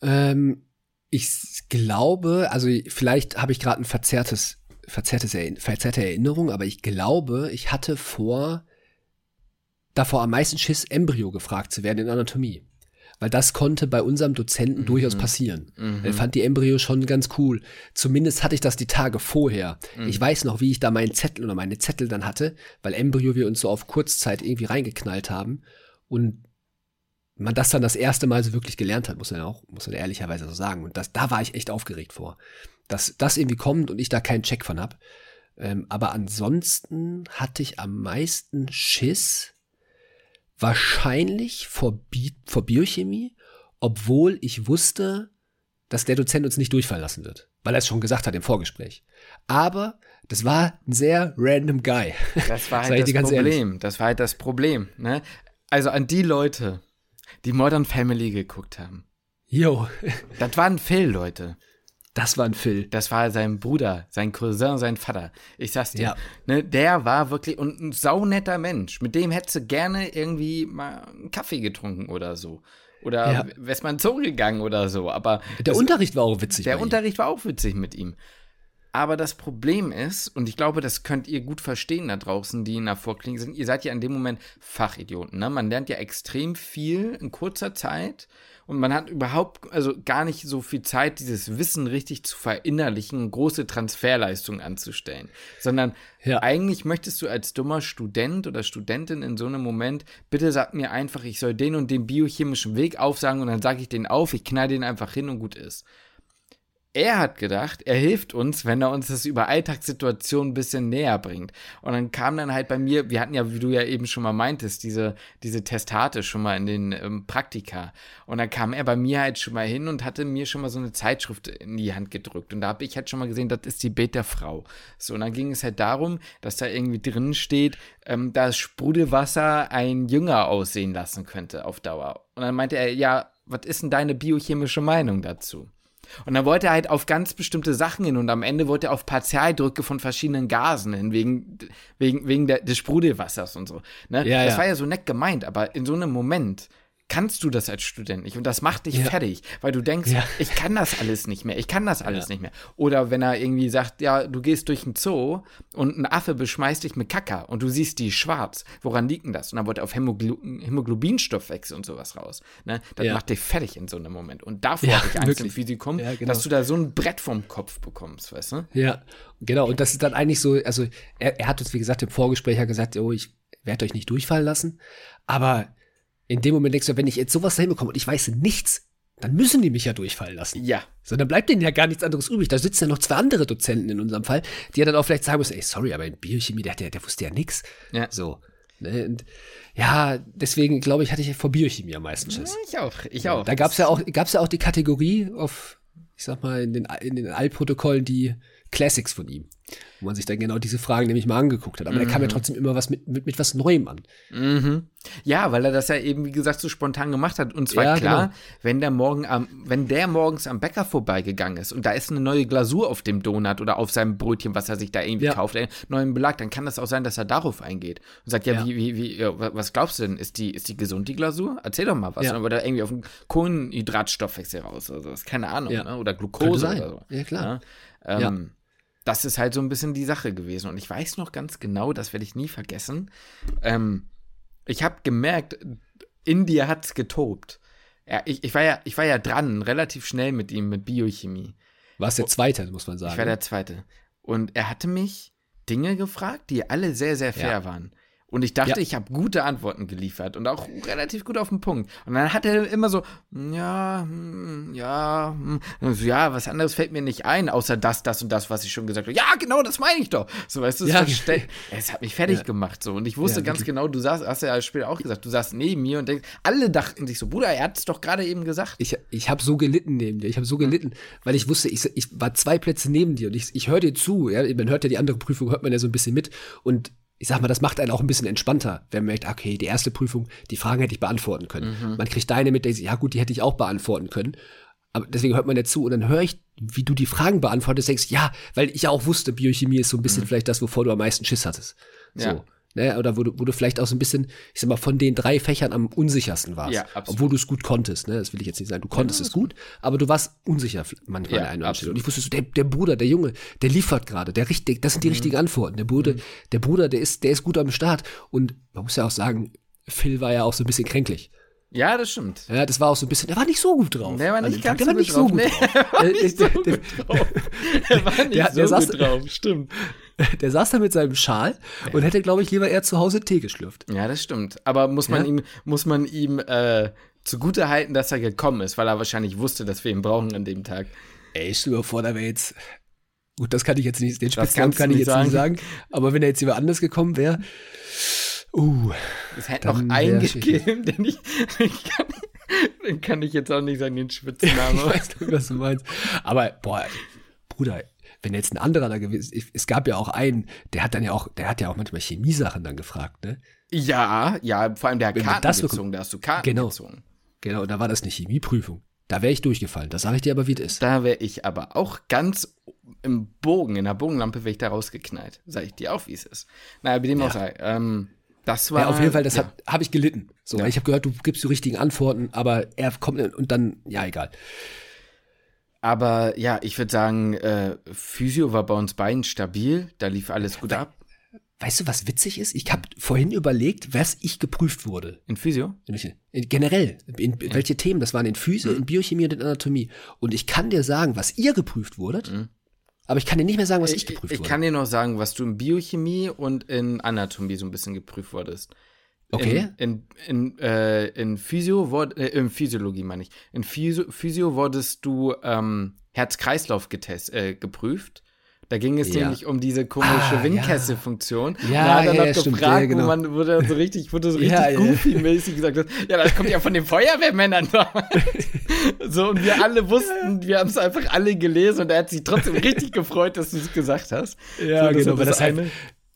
Ähm, ich glaube, also vielleicht habe ich gerade ein verzerrtes, verzerrtes Erinn- verzerrte Erinnerung, aber ich glaube, ich hatte vor, davor am meisten Schiss, Embryo gefragt zu werden in Anatomie. Weil das konnte bei unserem Dozenten mhm. durchaus passieren. Mhm. Er fand die Embryo schon ganz cool. Zumindest hatte ich das die Tage vorher. Mhm. Ich weiß noch, wie ich da meinen Zettel oder meine Zettel dann hatte, weil Embryo wir uns so auf Kurzzeit irgendwie reingeknallt haben und man das dann das erste Mal so wirklich gelernt hat, muss man auch, muss man ehrlicherweise so sagen. Und das, da war ich echt aufgeregt vor, dass das irgendwie kommt und ich da keinen Check von hab. Ähm, aber ansonsten hatte ich am meisten Schiss, wahrscheinlich vor, Bi vor Biochemie, obwohl ich wusste, dass der Dozent uns nicht durchfallen lassen wird, weil er es schon gesagt hat im Vorgespräch. Aber das war ein sehr random Guy. Das war halt das Problem. Ehrlich. Das war halt das Problem. Ne? Also an die Leute, die Modern Family geguckt haben. Jo. das war ein Phil, Leute. Das war ein Phil. Das war sein Bruder, sein Cousin, sein Vater. Ich sag's dir. Ja. Ne, der war wirklich und ein saunetter Mensch. Mit dem hättest du gerne irgendwie mal einen Kaffee getrunken oder so. Oder ja. wärst mal in Zoo gegangen oder so. Aber der das, Unterricht war auch witzig. Der Unterricht war auch witzig mit ihm. Aber das Problem ist, und ich glaube, das könnt ihr gut verstehen da draußen, die in der Vorklinik sind, ihr seid ja in dem Moment Fachidioten. Ne? Man lernt ja extrem viel in kurzer Zeit und man hat überhaupt, also gar nicht so viel Zeit, dieses Wissen richtig zu verinnerlichen, große Transferleistungen anzustellen. Sondern ja. eigentlich möchtest du als dummer Student oder Studentin in so einem Moment, bitte sag mir einfach, ich soll den und den biochemischen Weg aufsagen und dann sage ich den auf, ich knall den einfach hin und gut ist er hat gedacht, er hilft uns, wenn er uns das über Alltagssituationen ein bisschen näher bringt. Und dann kam dann halt bei mir, wir hatten ja, wie du ja eben schon mal meintest, diese, diese Testate schon mal in den ähm, Praktika. Und dann kam er bei mir halt schon mal hin und hatte mir schon mal so eine Zeitschrift in die Hand gedrückt. Und da habe ich halt schon mal gesehen, das ist die Beta-Frau. So, und dann ging es halt darum, dass da irgendwie drin steht, ähm, dass Sprudelwasser ein Jünger aussehen lassen könnte auf Dauer. Und dann meinte er, ja, was ist denn deine biochemische Meinung dazu? Und dann wollte er halt auf ganz bestimmte Sachen hin und am Ende wollte er auf Partialdrücke von verschiedenen Gasen hin, wegen, wegen, wegen der, des Sprudelwassers und so. Ne? Ja, das ja. war ja so nett gemeint, aber in so einem Moment kannst du das als Student nicht. Und das macht dich ja. fertig, weil du denkst, ja. ich kann das alles nicht mehr, ich kann das alles ja. nicht mehr. Oder wenn er irgendwie sagt, ja, du gehst durch einen Zoo und ein Affe beschmeißt dich mit Kaka und du siehst die schwarz. Woran liegt denn das? Und dann wird auf Hämoglo Hämoglobinstoffwechsel und sowas raus. Ne? Das macht dich fertig in so einem Moment. Und davor habe ich Angst im Physikum, genau. dass du da so ein Brett vom Kopf bekommst, weißt du? Ja, genau. Und das ist dann eigentlich so, also er, er hat uns, wie gesagt, im Vorgespräch ja gesagt, oh, ich werde euch nicht durchfallen lassen. Aber in dem Moment denkst du, wenn ich jetzt sowas dahin bekomme und ich weiß nichts, dann müssen die mich ja durchfallen lassen. Ja. So, dann bleibt denen ja gar nichts anderes übrig. Da sitzen ja noch zwei andere Dozenten in unserem Fall, die ja dann auch vielleicht sagen müssen, ey, sorry, aber in Biochemie, der, der, der wusste ja nichts. Ja. So. Ne? Und ja, deswegen glaube ich, hatte ich vor Biochemie am meisten Schiss. Ich auch, ich auch. Da gab es ja auch, gab's ja auch die Kategorie auf, ich sag mal, in den, in den Altprotokollen die Classics von ihm wo man sich dann genau diese Fragen nämlich mal angeguckt hat. Aber mhm. er kam ja mhm. trotzdem immer was mit, mit, mit was Neuem an. Mhm. Ja, weil er das ja eben, wie gesagt, so spontan gemacht hat. Und zwar ja, klar, genau. wenn der morgen am, wenn der morgens am Bäcker vorbeigegangen ist und da ist eine neue Glasur auf dem Donut oder auf seinem Brötchen, was er sich da irgendwie ja. kauft, einen neuen Belag, dann kann das auch sein, dass er darauf eingeht und sagt, ja, ja. wie, wie, wie, was glaubst du denn? Ist die, ist die gesund, die Glasur? Erzähl doch mal was. Ja. Und dann wird er irgendwie auf einen Kohlenhydratstoffwechsel raus. Das ist keine Ahnung, ne? oder Glucose oder so. Ja, klar. Ähm, das ist halt so ein bisschen die Sache gewesen. Und ich weiß noch ganz genau, das werde ich nie vergessen. Ähm, ich habe gemerkt, in dir hat es getobt. Ja, ich, ich, war ja, ich war ja dran, relativ schnell mit ihm, mit Biochemie. Warst der Zweite, muss man sagen. Ich war der Zweite. Und er hatte mich Dinge gefragt, die alle sehr, sehr fair ja. waren. Und ich dachte, ja. ich habe gute Antworten geliefert und auch relativ gut auf den Punkt. Und dann hat er immer so, ja, hm, ja, hm. ja, was anderes fällt mir nicht ein, außer das, das und das, was ich schon gesagt habe. Ja, genau, das meine ich doch. So, weißt du, ja. es hat mich fertig ja. gemacht. So. Und ich wusste ganz genau, du saßt, hast ja später auch gesagt, du saßt neben mir und denkst, alle dachten sich so, Bruder, er hat es doch gerade eben gesagt. Ich, ich habe so gelitten neben dir. Ich habe so gelitten, weil ich wusste, ich, ich war zwei Plätze neben dir und ich, ich höre dir zu. Ja? Man hört ja die andere Prüfung, hört man ja so ein bisschen mit. Und ich sag mal, das macht einen auch ein bisschen entspannter, wenn man merkt, okay, die erste Prüfung, die Fragen hätte ich beantworten können. Mhm. Man kriegt deine mit, der ja gut, die hätte ich auch beantworten können. Aber deswegen hört man ja zu und dann höre ich, wie du die Fragen beantwortest, denkst, ja, weil ich ja auch wusste, Biochemie ist so ein bisschen mhm. vielleicht das, wovor du am meisten Schiss hattest. So. Ja. Ne? Oder wo du, wo du vielleicht auch so ein bisschen, ich sag mal, von den drei Fächern am unsichersten warst. Ja, absolut. Obwohl du es gut konntest. Ne? Das will ich jetzt nicht sagen. Du konntest ja, es gut, aber du warst unsicher manchmal ja, in Stelle. Und ich wusste so, der, der Bruder, der Junge, der liefert gerade. Der richtig, das sind die mhm. richtigen Antworten. Der Bruder, mhm. der Bruder, der ist, der ist gut am Start. Und man muss ja auch sagen, Phil war ja auch so ein bisschen kränklich. Ja, das stimmt. Ja, das war auch so ein bisschen, der war nicht so gut drauf. Der war nicht ganz Tag. der war nicht so gut drauf. der war nicht so gut drauf. Der war nicht so gut drauf, stimmt. Der saß da mit seinem Schal und hätte, glaube ich, lieber eher zu Hause Tee geschlürft. Ja, das stimmt. Aber muss man Ja? ihm, muss man ihm äh, zugute halten, dass er gekommen ist, weil er wahrscheinlich wusste, dass wir ihn brauchen an dem Tag. Ey, stell dir mal vor, da wäre jetzt. Gut, das kann ich jetzt nicht, den Spitznamen kann ich jetzt nicht sagen. Aber wenn er jetzt jemand anders gekommen wäre. Uh, Es hätte noch einen gegeben, den ich, den kann, den kann ich jetzt auch nicht sagen, den ich Spitznamen. weiß nicht, was du meinst. Aber, boah, Bruder, wenn jetzt ein anderer da gewesen ist, es gab ja auch einen, der hat dann ja auch, der hat ja auch manchmal Chemiesachen dann gefragt, ne? ja, ja, vor allem der hat Wenn Karten das gezogen, da hast du Karten Genau. gezogen. Genau, da war das eine Chemieprüfung. Da wäre ich durchgefallen. Das sage ich dir aber, wie es ist. Da wäre ich aber auch ganz im Bogen, in der Bogenlampe wäre ich da rausgeknallt. Sag ich dir auch, wie es ist. Naja, wie dem auch Ja. sei. Ähm, das war. Ja, auf jeden Fall, das ja. habe ich gelitten. So, Ja. ich habe gehört, du gibst die richtigen Antworten, aber er kommt und dann, ja, egal. Aber ja, ich würde sagen, äh, Physio war bei uns beiden stabil. Da lief alles gut ab. Weißt du, was witzig ist? Ich habe vorhin überlegt, was ich geprüft wurde. In Physio? Nämlich in- Generell, in, in welche Themen das waren, in Physio, in Biochemie und in Anatomie. Und ich kann dir sagen, was ihr geprüft wurdet, aber ich kann dir nicht mehr sagen, was ich, Ich, geprüft ich wurde. kann dir noch sagen, was du in Biochemie und in Anatomie so ein bisschen geprüft wurdest. Okay. In, in, in, äh, in Physio, wurde, äh, in Physiologie meine ich. In Physio, Physio wurdest du ähm, Herz-Kreislauf getest, äh, geprüft. Da ging es Ja. nämlich um diese komische Ah, Windkesselfunktion. Ja, da hat er ja, noch ja, stimmt, gefragt, ja, genau. wo man wo so richtig, wo du so richtig Ja, ja. goofy-mäßig gesagt hast, ja, das kommt ja von den Feuerwehrmännern so, und wir alle wussten, wir haben es einfach alle gelesen und er hat sich trotzdem richtig gefreut, dass du es gesagt hast. Ja, so, genau, war weil das halt, eine-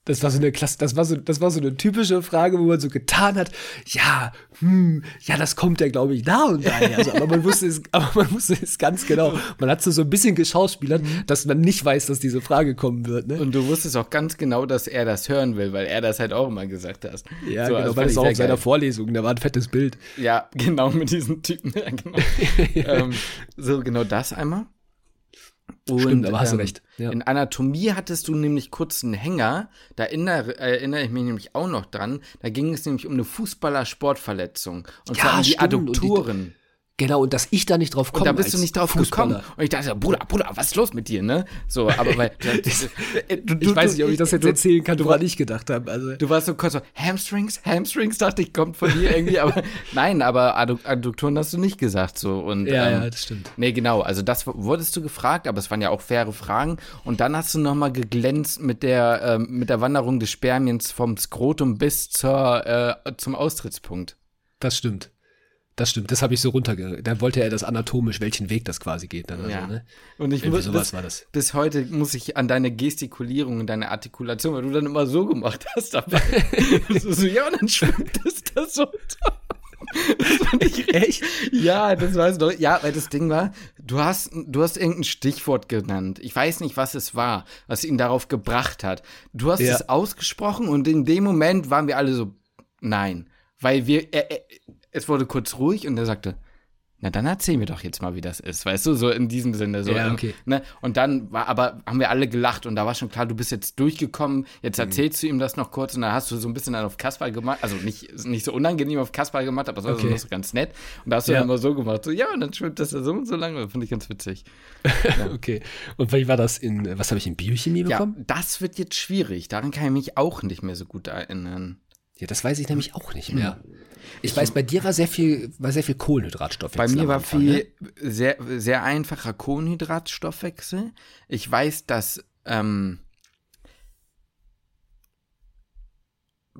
das war so eine Klasse, das war so, das war so eine typische Frage, wo man so getan hat, ja, hm, ja, das kommt ja, glaube ich, da und daher. Also, aber man wusste es, aber man wusste es ganz genau. Man hat so, so ein bisschen geschauspielert, dass man nicht weiß, dass diese Frage kommen wird, ne? Und du wusstest auch ganz genau, dass er das hören will, weil er das halt auch immer gesagt hat. ja, so, genau, also weil das auch in seiner. Vorlesung, da war ein fettes Bild. Ja, genau, mit diesem Typen. Ja, genau. ähm, so, genau das einmal. Und, Stimmt, aber hast du ähm, recht. Ja. In Anatomie hattest du nämlich kurz einen Hänger. Da erinnere, erinnere ich mich nämlich auch noch dran. Da ging es nämlich um eine Fußballer-Sportverletzung. Und Ja, zwar um die stimmt, und die- Adduktoren. Genau, und dass ich da nicht drauf komme. Und da bist du nicht drauf Fußballer. gekommen. Und ich dachte, Bruder, Bruder, was ist los mit dir, ne? So, aber weil. du, Ich weiß nicht, ob ich das jetzt du, erzählen kann, woran ich gedacht habe. Also, Du warst so kurz so, Hamstrings, Hamstrings, dachte ich, kommt von dir irgendwie, aber nein, aber Adduk Adduktoren hast du nicht gesagt so. Und, ja, ähm, ja, das stimmt. Nee, genau, also das wurdest du gefragt, aber es waren ja auch faire Fragen. Und dann hast du nochmal geglänzt mit der, ähm, mit der Wanderung des Spermiens vom Skrotum bis zur, äh, zum Austrittspunkt. Das stimmt. Das stimmt, das habe ich so runterge... Da wollte er das anatomisch, welchen Weg das quasi geht. Dann Ja. also, ne? Und ich Irgendwie muss, sowas bis, war das. bis heute muss ich an deine Gestikulierung und deine Artikulation, weil du dann immer so gemacht hast dabei. so, so, ja, und dann schwimmt es da so. Das fand ich echt. Ja, das weißt du doch. Ja, weil das Ding war, du hast, du hast irgendein Stichwort genannt. Ich weiß nicht, was es war, was ihn darauf gebracht hat. Du hast Ja. es ausgesprochen und in dem Moment waren wir alle so, nein. Weil wir, er, er, es wurde kurz ruhig und er sagte, na dann erzähl mir doch jetzt mal, wie das ist, weißt du, so in diesem Sinne. So, Ja, okay. Ne? Und dann war aber, haben wir alle gelacht und da war schon klar, du bist jetzt durchgekommen, jetzt Mhm. erzählst du ihm das noch kurz und dann hast du so ein bisschen dann auf Kasper gemacht, also nicht, nicht so unangenehm auf Kasper gemacht, aber es war Okay. so, so ganz nett. Und da hast du Ja. dann immer so gemacht, so, ja, und dann schwimmt das da so und so lange, das finde ich ganz witzig. Okay. Und wie war das in, was habe ich in Biochemie Ja, bekommen? das wird jetzt schwierig, daran kann ich mich auch nicht mehr so gut erinnern. Ja, das weiß ich nämlich auch nicht mehr. Ich weiß, bei dir war sehr viel, war sehr viel Kohlenhydratstoffwechsel. Bei mir war Anfang, viel, Ne? sehr, sehr einfacher Kohlenhydratstoffwechsel. Ich weiß, dass ähm,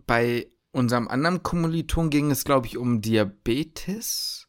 bei unserem anderen Kommiliton ging es, glaube ich, um Diabetes.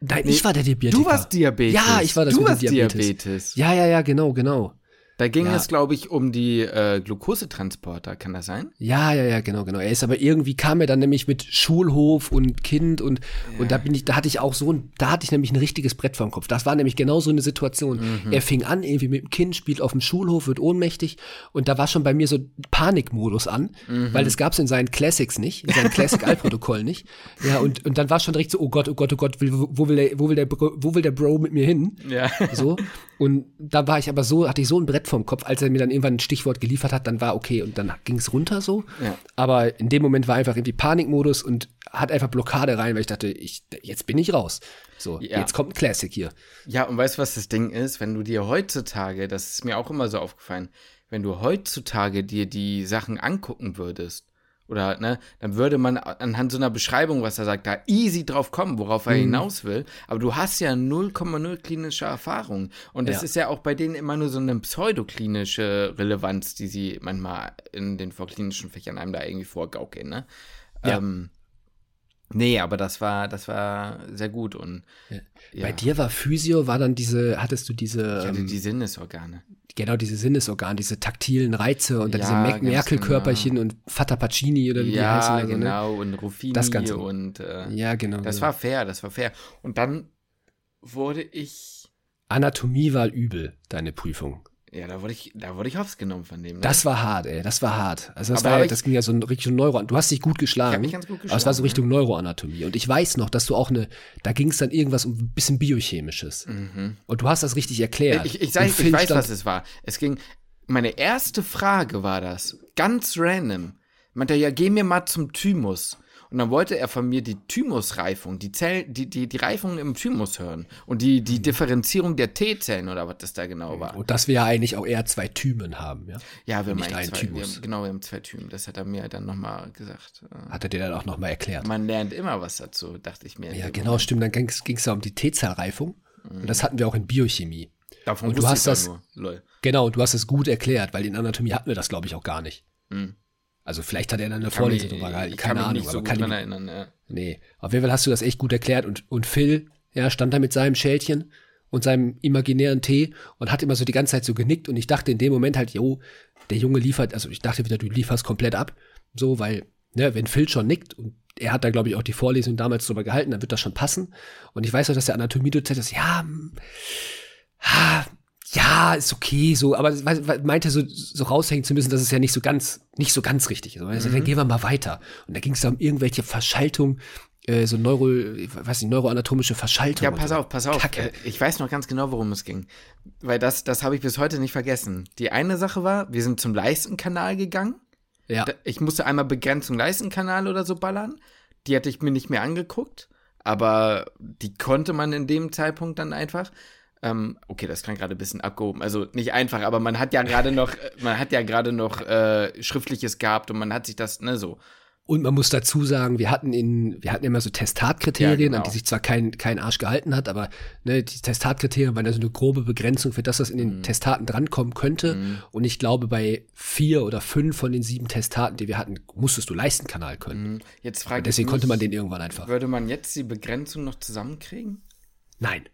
Nein, Nee, ich war der Diabetiker. Du warst Diabetes. Ja, ich war das Du warst Diabetes. Diabetes. Ja, ja, ja, genau, genau. Da ging Ja. es, glaube ich, um die äh, Glukosetransporter. Kann das sein? Ja, ja, ja, genau, genau. Er ist aber irgendwie kam er dann nämlich mit Schulhof und Kind und und da bin ich, da hatte ich auch so ein, da hatte ich nämlich ein richtiges Brett vorm Kopf. Das war nämlich genau so eine Situation. Mhm. Er fing an irgendwie mit dem Kind, spielt auf dem Schulhof, wird ohnmächtig und da war schon bei mir so Panikmodus an, Mhm. weil das gab's in seinen Classics nicht, in seinen Classic Altprotokoll nicht. Ja und und dann war schon direkt so, oh Gott, oh Gott, oh Gott, will, wo will der, wo will der, Bro, wo will der Bro mit mir hin? Ja. So. Und da war ich aber so, hatte ich so ein Brett vom Kopf. Als er mir dann irgendwann ein Stichwort geliefert hat, dann war okay und dann ging es runter so. Ja. Aber in dem Moment war einfach irgendwie Panikmodus und hat einfach Blockade rein, weil ich dachte, ich, jetzt bin ich raus. So, Ja. jetzt kommt ein Classic hier. Ja, und weißt du, was das Ding ist? Wenn du dir heutzutage, das ist mir auch immer so aufgefallen, wenn du heutzutage dir die Sachen angucken würdest, oder, ne, dann würde man anhand so einer Beschreibung, was er sagt, da easy drauf kommen, worauf Mhm. er hinaus will. Aber du hast ja 0,0 klinische Erfahrung. Und das Ja. ist ja auch bei denen immer nur so eine pseudoklinische Relevanz, die sie manchmal in den vorklinischen Fächern einem da irgendwie vorgaukeln, ne? Ja. Ähm, nee, aber das war, das war sehr gut und ja. Bei dir war Physio, war dann diese, hattest du diese, ich hatte ähm, die Sinnesorgane. genau diese Sinnesorgane, diese taktilen Reize und dann Ja, diese ganz Merkel-Körperchen und Fata Pacini oder wie die heißen. Ja, also, ne? genau, und Ruffini Das Ganze. und äh, Ja, genau. das genau. war fair, das war fair. Und dann wurde ich, Anatomie war übel, deine Prüfung. Ja, da wurde ich, da wurde ich hops genommen von dem. Ne? Das war hart, ey, das war hart. Also das, war, ich- das ging ja so in Richtung Neuro. Du hast dich gut geschlagen. Ich hab mich ganz gut Aber es war so geschlagen, Richtung Neuroanatomie. Und ich weiß noch, dass du auch eine, da ging es dann irgendwas um ein bisschen Biochemisches. Und du hast das richtig erklärt. Mhm. ich, ich, sag, ich Phil weiß, stand- was es war. Es ging, meine erste Frage war das, ganz random. Meinte ja, geh mir mal zum Thymus. Und dann wollte er von mir die Thymusreifung, die, Zell, die, die, die Reifung im Thymus hören. Und die, Mhm. die Differenzierung der T-Zellen oder was das da genau war. Und dass wir ja eigentlich auch eher zwei Thymen haben, ja. Ja, wir haben Nicht einen zwei, wir Thymus. haben, genau, wir haben zwei Typen. Das hat er mir dann nochmal gesagt. Äh, Hat er dir dann auch nochmal erklärt. Man lernt immer was dazu, dachte ich mir. Ja, genau, Moment. stimmt. Dann ging es ja um die T-Zellreifung. Und das hatten wir auch in Biochemie. Davon Und du hast das- nur. Lol. Genau, und du hast es gut erklärt, weil in Anatomie hatten wir das, glaube ich, auch gar nicht. Hm. Also vielleicht hat er dann eine Kann Vorlesung drüber gehalten, keine mich Ahnung. nicht so aber kann dran ich, erinnern. Ja. nee, auf jeden Fall hast du das echt gut erklärt. Und, und Phil, ja, stand da mit seinem Schälchen und seinem imaginären Tee und hat immer so die ganze Zeit so genickt. Und ich dachte in dem Moment halt, jo, der Junge liefert, also ich dachte wieder, du lieferst komplett ab. So, weil, ne, wenn Phil schon nickt und er hat da, glaube ich, auch die Vorlesung damals drüber gehalten, dann wird das schon passen. Und ich weiß auch, dass der Anatomie-Dozent das, ja, hm, ha, ja, ist okay, so, aber meinte so, so raushängen zu müssen, dass es ja nicht so ganz, nicht so ganz richtig ist. Sagte, Mhm. Dann gehen wir mal weiter. Und da ging es um irgendwelche Verschaltung, äh, so Neuro, ich weiß nicht, neuroanatomische Verschaltung. Ja, pass auf, pass auf. Kacke. Äh, Ich weiß noch ganz genau, worum es ging. Weil das, das habe ich bis heute nicht vergessen. Die eine Sache war, wir sind zum Leistenkanal gegangen. Ja, Ich musste einmal Begrenzung Leistenkanal oder so ballern. Die hatte ich mir nicht mehr angeguckt. Aber die konnte man in dem Zeitpunkt dann einfach. Ähm, okay, das klang gerade ein bisschen abgehoben. Also nicht einfach, aber man hat ja gerade noch, äh, man hat ja gerade noch äh, Schriftliches gehabt und man hat sich das, ne, so. Und man muss dazu sagen, wir hatten in, wir hatten immer so Testatkriterien, Ja, genau. an die sich zwar kein, kein Arsch gehalten hat, aber ne, die Testatkriterien waren ja so eine grobe Begrenzung für das, was in Mhm. den Testaten drankommen könnte. Und ich glaube, bei vier oder fünf von den sieben Testaten, die wir hatten, musstest du Leistenkanal können. Mhm. Jetzt frage Deswegen mich, konnte man den irgendwann einfach. Würde man jetzt die Begrenzung noch zusammenkriegen? Nein,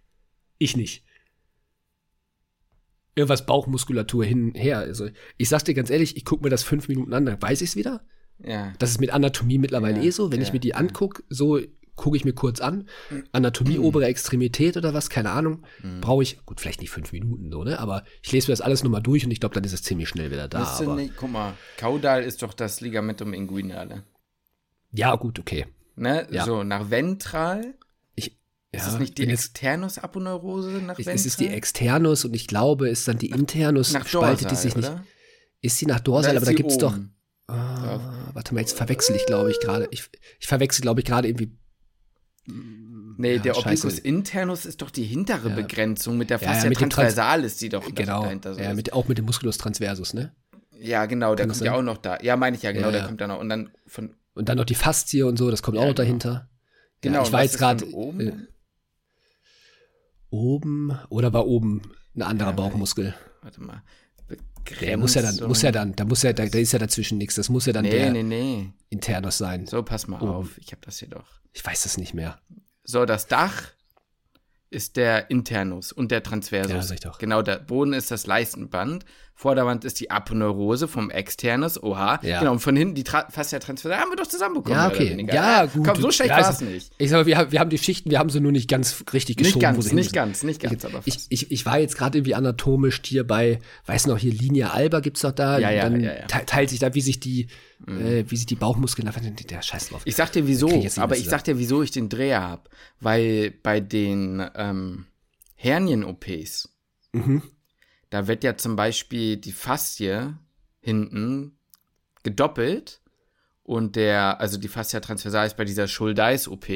ich nicht. Irgendwas Bauchmuskulatur hinher. Also ich sag's dir ganz ehrlich, ich gucke mir das fünf Minuten an, dann weiß ich's wieder. Ja. Das ist mit Anatomie mittlerweile Ja, eh so. Wenn ich ja, mir die angucke, so gucke ich mir kurz an. Anatomie obere Extremität oder was, keine Ahnung. Mhm. Brauche ich, gut, vielleicht nicht fünf Minuten so, ne? Aber ich lese mir das alles nochmal durch und ich glaube, dann ist es ziemlich schnell wieder da. Aber, nicht, guck mal, Kaudal ist doch das Ligamentum inguinale. ja, gut, okay. Ne? Ja. So, nach ventral. Ich, Ist ja, es nicht die bin jetzt- Externus-Aponeurose nach es, ventral? es ist die Externus und ich glaube, es ist dann die Internus, nach spaltet die Dorsal, sich nicht. oder? Ist sie nach Dorsal, aber da sie gibt's doch. Ah, warte mal, jetzt verwechsel ich, glaube ich, gerade. Ich, ich verwechsel, glaube ich, gerade irgendwie. Nee, Ja, der scheiße. Obliquus internus ist doch die hintere Ja. Begrenzung. Mit der Ja, ja, Fascia mit dem Trans- transversalis, die doch Genau. dahinter so Ja, mit, auch mit dem Musculus transversus, ne? Ja, genau, der kommt ja auch noch da. Ja, meine ich ja, genau, Ja, der ja. kommt da noch. Und dann von, Und dann noch die Faszie und so, das kommt Ja, auch noch genau. dahinter. genau, ja, ich war jetzt ist gerade äh, oben oder war oben ein anderer Ja, Bauchmuskel. Warte mal. Der muss ja dann, muss ja dann, da muss ja, da, da ist ja dazwischen nichts. Das muss ja dann Nee, der nee, nee. Internus sein. So, pass mal Oben. auf. Ich habe das hier doch. Ich weiß das nicht mehr. So, das Dach ist der Internus und der Transversus. Ja, sag ich doch. Genau, der Boden ist das Leistenband. Vorderwand ist die Aponeurose vom Externus. Oha. Ja. Genau, und von hinten die Tra Fascia transversus. Haben wir doch zusammenbekommen. Ja, okay. Ja, gut. Komm, so schlecht Ja, war es nicht. Ich sag mal, wir, haben- wir haben die Schichten, wir haben sie nur nicht ganz richtig Nicht geschoben. wo ganz, nicht ganz, nicht ganz, aber Ich, fast. ich, ich war jetzt gerade irgendwie anatomisch hier bei, weiß noch, hier Linie Alba gibt's doch da. Ja, ja, dann ja, ja. te- teilt sich da, wie sich die, äh, wie sich die Bauchmuskeln, der Scheiß drauf. Ich sag dir wieso, ich nicht aber ich sag dir, wieso ich den Dreher hab. Weil bei den ähm, Hernien-OPs, Mhm. Da wird ja zum Beispiel die Faszie hinten gedoppelt und der, also die Fascia transversalis bei dieser Schuldeis-OP.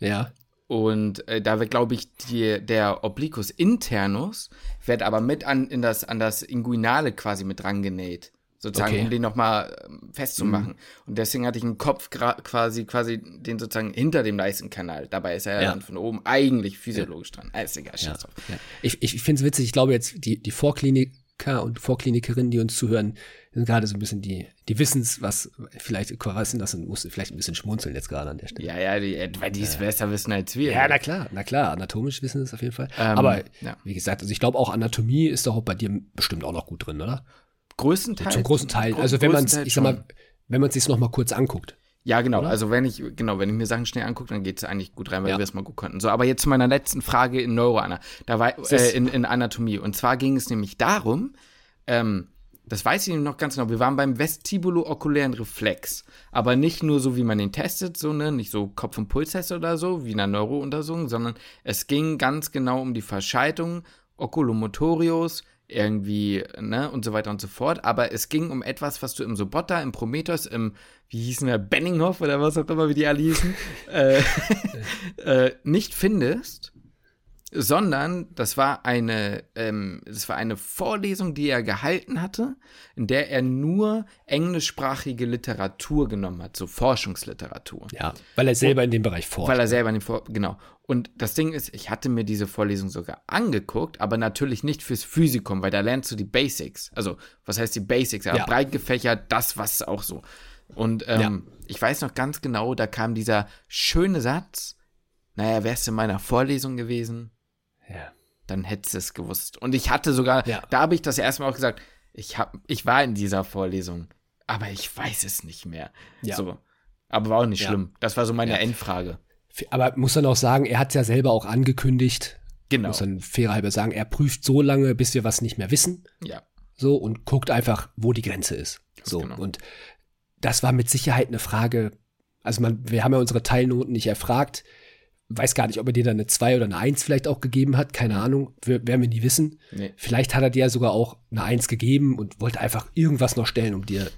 Ja. Und äh, da wird, glaube ich, die, der Obliquus internus wird aber mit an, in das, an das Inguinale quasi mit dran genäht. Sozusagen, Okay. um den nochmal ähm, festzumachen. Und deswegen hatte ich einen Kopf quasi, quasi den sozusagen hinter dem Leistenkanal. Dabei ist er ja, Ja. dann von oben eigentlich physiologisch dran. Ah, ist egal, Ja. scheiß drauf. ja. Ich, ich finde es witzig, ich glaube jetzt, die, die Vorkliniker und Vorklinikerinnen, die uns zuhören, sind gerade so ein bisschen die, die wissens, was vielleicht was sind das und musste vielleicht ein bisschen schmunzeln jetzt gerade an der Stelle. Ja, ja, die, äh, weil die es besser wissen als wir. Ja, na klar, na klar, anatomisch wissen es auf jeden Fall. Ähm, Aber ja. wie gesagt, also ich glaube auch Anatomie ist doch auch bei dir bestimmt auch noch gut drin, oder? Größtenteils. Zum großen Teil. Also wenn man es, ich sag mal, wenn man es sich noch mal kurz anguckt. Ja, genau. Oder? Also wenn ich, genau, wenn ich mir Sachen schnell angucke, dann geht es eigentlich gut rein, weil Ja. wir es mal gut konnten. So, aber jetzt zu meiner letzten Frage in Neuroana. Da war äh, in, in Anatomie. Und zwar ging es nämlich darum, ähm, das weiß ich noch ganz genau, wir waren beim vestibulo-okulären Reflex. Aber nicht nur so, wie man den testet, so, ne, nicht so Kopf- und Pulstest oder so, wie in einer Neurountersuchung, sondern es ging ganz genau um die Verschaltung Oculomotorius, irgendwie, ne, und so weiter und so fort. Aber es ging um etwas, was du im Sobotta, im Prometheus, im, wie hießen der, Benninghoff oder was auch immer, wie die alle hießen, äh, äh, nicht findest, sondern das war eine, ähm, das war eine Vorlesung, die er gehalten hatte, in der er nur englischsprachige Literatur genommen hat, so Forschungsliteratur. Ja, weil er selber in dem Bereich forscht. Weil er selber in den Vor genau. Und das Ding ist, ich hatte mir diese Vorlesung sogar angeguckt, aber natürlich nicht fürs Physikum, weil da lernst du die Basics. Also, was heißt die Basics? Ja, Ja. breit gefächert, das, was auch so. Und ähm, ich weiß noch ganz genau, da kam dieser schöne Satz, naja, wärst du in meiner Vorlesung gewesen, ja. Dann hättest du es gewusst. Und ich hatte sogar, Ja. da habe ich das erste Mal auch gesagt, ich, hab, ich war in dieser Vorlesung, aber ich weiß es nicht mehr. Ja. So. Aber war auch nicht Ja. schlimm. Das war so meine Ja. Endfrage. Aber muss dann auch sagen, er hat ja selber auch angekündigt, Genau. muss dann fairerhalber sagen, er prüft so lange, bis wir was nicht mehr wissen. Ja. So und guckt einfach, wo die Grenze ist. So. genau. Und das war mit Sicherheit eine Frage. Also man, wir haben ja unsere Teilnoten nicht erfragt. Weiß gar nicht, ob er dir dann eine 2 oder eine 1 vielleicht auch gegeben hat. Keine Ahnung. Werden wir nie wissen. Nee. Vielleicht hat er dir ja sogar auch eine 1 gegeben und wollte einfach irgendwas noch stellen, um dir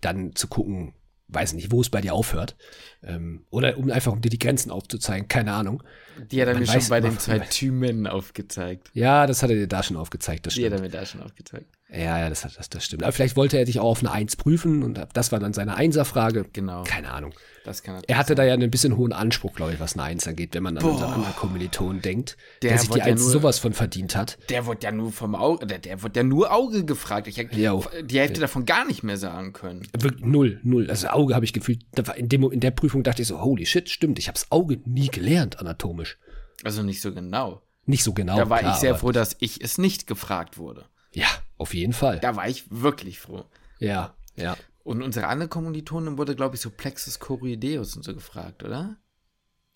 dann zu gucken, weiß nicht, wo es bei dir aufhört. Ähm, oder um einfach, um dir die Grenzen aufzuzeigen. Keine Ahnung. Die hat er Man mir schon bei den zwei Thymen aufgezeigt. Ja, das hat er dir da schon aufgezeigt. Das Die hat stimmt. er mir da schon aufgezeigt. Ja, ja, das, hat- das, das stimmt. Aber vielleicht wollte er dich auch auf eine Eins prüfen und das war dann seine Einser-Frage. Genau. Keine Ahnung. Das kann Er hatte da ja einen bisschen hohen Anspruch, glaube ich, was eine Eins angeht, wenn man an unseren anderen Kommilitonen denkt, der, Der sich die ja Eins nur- sowas von verdient hat. Der wurde ja nur vom Auge, der, der wurde ja nur Auge gefragt. Ich hätte Jo. die Hälfte davon gar nicht mehr sagen können. Wirklich null, null. Also Auge habe ich gefühlt, in, dem, in der Prüfung dachte ich so, holy shit, stimmt, ich habe das Auge nie gelernt anatomisch. Also nicht so genau. Nicht so genau. da war klar, ich sehr froh, dass ich es nicht gefragt wurde. Ja, auf jeden Fall. Da war ich wirklich froh. Ja, ja. Und unsere andere Kommilitonin wurde, glaube ich, so Plexus choroideus und so gefragt, oder?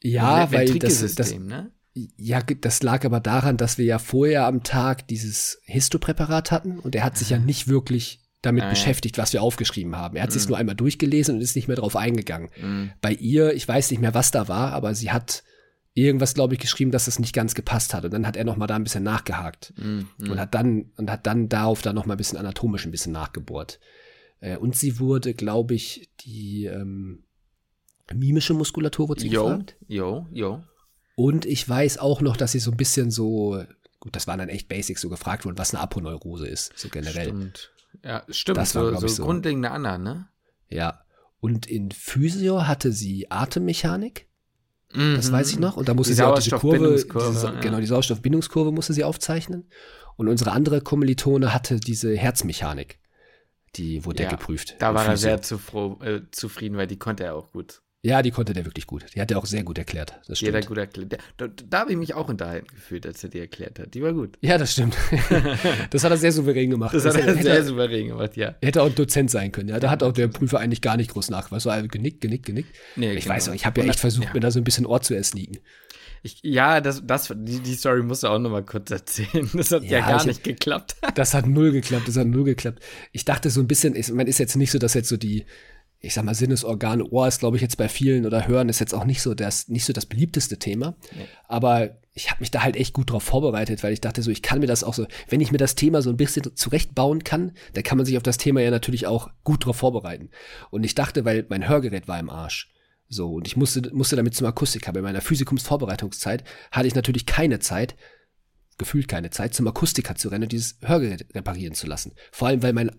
Ja, weil das, das, ne? Ja, das lag aber daran, dass wir ja vorher am Tag dieses Histopräparat hatten und er hat sich ja nicht wirklich damit Ah, beschäftigt, was wir aufgeschrieben haben. Er hat sich nur einmal durchgelesen und ist nicht mehr drauf eingegangen. Mhm. Bei ihr, ich weiß nicht mehr, was da war, aber sie hat irgendwas, glaube ich, geschrieben, dass es nicht ganz gepasst hat. Und dann hat er noch mal da ein bisschen nachgehakt Mhm. und hat dann und hat dann darauf dann noch mal ein bisschen anatomisch ein bisschen nachgebohrt. Äh, Und sie wurde, glaube ich, die ähm, mimische Muskulatur wurde sie Jo, gefragt. jo, jo. Und ich weiß auch noch, dass sie so ein bisschen so, gut, das waren dann echt Basics, so gefragt wurde, was eine Aponeurose ist, so generell. Stimmt. Ja, stimmt. Das war, so, so, so. grundlegende Anna, ne? Ja. Und in Physio hatte sie Atemmechanik, das Mhm. weiß ich noch. Und da musste Die sie auch diese Kurve, diese, ja. genau, die Sauerstoffbindungskurve musste sie aufzeichnen. Und unsere andere Kommilitone hatte diese Herzmechanik. Die wurde Ja, geprüft. Da war er sehr zufro äh, zufrieden, weil die konnte er auch gut. Ja, die konnte der wirklich gut. Die hat er auch sehr gut erklärt. Das stimmt. Jeder gut erklärt. Da, da habe ich mich auch unterhalten gefühlt, als er die erklärt hat. Die war gut. Ja, das stimmt. das hat er sehr souverän gemacht. Das hat er sehr souverän gemacht, ja. Hätte auch ein Dozent sein können, ja. Da hat auch der Prüfer eigentlich gar nicht groß nachgefragt. So also genickt, genickt, genickt. Nee, ich genau. weiß auch, ich habe ja echt versucht, ja. mir da so ein bisschen Ohr zu ersneaken. Ich, ja, das, das, die, die Story musst du auch noch mal kurz erzählen. Das hat ja, Ja, gar ich- nicht geklappt. Das hat null geklappt, das hat null geklappt. Ich dachte so ein bisschen, ich, man ist jetzt nicht so, dass jetzt so die, ich sag mal, Sinnesorgane, Ohr ist, glaube ich, jetzt bei vielen oder Hören ist jetzt auch nicht so das, nicht so das beliebteste Thema. Nee. Aber ich habe mich da halt echt gut drauf vorbereitet, weil ich dachte so, ich kann mir das auch so, wenn ich mir das Thema so ein bisschen zurechtbauen kann, dann kann man sich auf das Thema ja natürlich auch gut drauf vorbereiten. Und ich dachte, weil mein Hörgerät war im Arsch. So, und ich musste, musste damit zum Akustiker. Bei meiner Physikumsvorbereitungszeit hatte ich natürlich keine Zeit, gefühlt keine Zeit, zum Akustiker zu rennen und dieses Hörgerät reparieren zu lassen. Vor allem, weil mein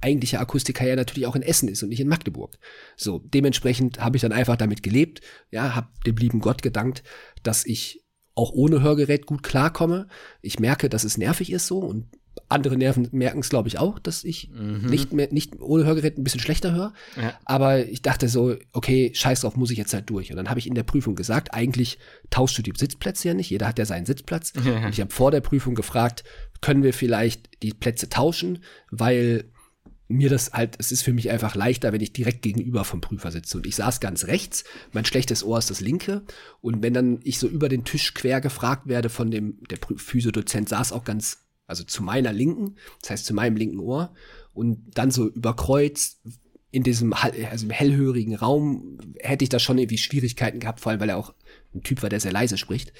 eigentlicher Akustiker ja natürlich auch in Essen ist und nicht in Magdeburg. So, dementsprechend habe ich dann einfach damit gelebt, ja, habe dem lieben Gott gedankt, dass ich auch ohne Hörgerät gut klarkomme. Ich merke, dass es nervig ist so und andere Nerven merken es, glaube ich, auch, dass ich mhm. nicht mehr, nicht ohne Hörgerät ein bisschen schlechter höre. Ja. Aber ich dachte so, okay, scheiß drauf, muss ich jetzt halt durch. Und dann habe ich in der Prüfung gesagt, eigentlich tauschst du die Sitzplätze ja nicht. Jeder hat ja seinen Sitzplatz. Ja. Und ich habe vor der Prüfung gefragt, können wir vielleicht die Plätze tauschen, weil mir das halt, es ist für mich einfach leichter, wenn ich direkt gegenüber vom Prüfer sitze. Und ich saß ganz rechts, mein schlechtes Ohr ist das linke. Und wenn dann ich so über den Tisch quer gefragt werde von dem, der Physiodozent saß auch ganz, also zu meiner linken, das heißt zu meinem linken Ohr. Und dann so überkreuzt in diesem also im hellhörigen Raum hätte ich da schon irgendwie Schwierigkeiten gehabt, vor allem weil er auch ein Typ war, der sehr leise spricht.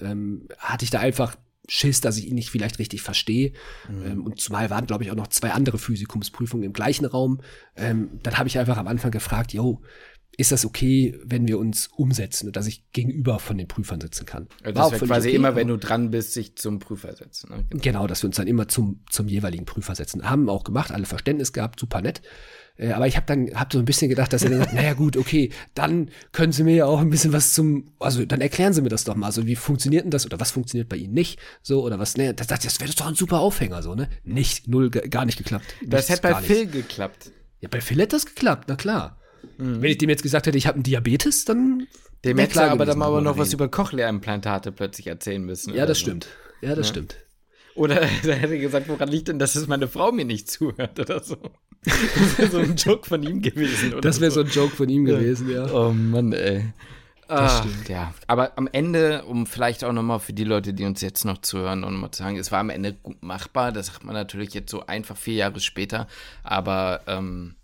Ähm, hatte ich da einfach Schiss, dass ich ihn nicht vielleicht richtig verstehe. Mhm. Ähm, und zumal waren, glaube ich, auch noch zwei andere Physikumsprüfungen im gleichen Raum. Ähm, dann habe ich einfach am Anfang gefragt, yo, ist das okay, wenn wir uns umsetzen und dass ich gegenüber von den Prüfern sitzen kann? Also das wäre quasi okay, immer, wenn du dran bist, sich zum Prüfer setzen. Ne? Genau, dass wir uns dann immer zum, zum jeweiligen Prüfer setzen. Haben auch gemacht, alle Verständnis gehabt, super nett. Äh, aber ich habe dann hab so ein bisschen gedacht, dass er dann sagt, naja gut, okay, dann können Sie mir ja auch ein bisschen was zum, also dann erklären Sie mir das doch mal, so wie funktioniert denn das oder was funktioniert bei Ihnen nicht, so oder was, ne, das, das wäre doch ein super Aufhänger, so, ne? Nicht, null, gar nicht geklappt. Das hätte bei Phil geklappt. Ja, bei Phil hätte das geklappt, na klar. Mhm. Wenn ich dem jetzt gesagt hätte, ich habe einen Diabetes, dann dem hätte er aber dann mal noch was über Cochlea-Implantate plötzlich erzählen müssen. Ja, das so. stimmt. Ja, das ja. stimmt. Oder er hätte gesagt, woran liegt denn, dass es meine Frau mir nicht zuhört oder so. Das wäre so ein Joke von ihm gewesen. das wäre so. so ein Joke von ihm gewesen, ja. Oh Mann, ey. Das ah, stimmt. Ja, aber am Ende, um vielleicht auch nochmal für die Leute, die uns jetzt noch zuhören, und nochmal zu sagen, es war am Ende gut machbar. Das sagt man natürlich jetzt so einfach vier Jahre später, aber ähm,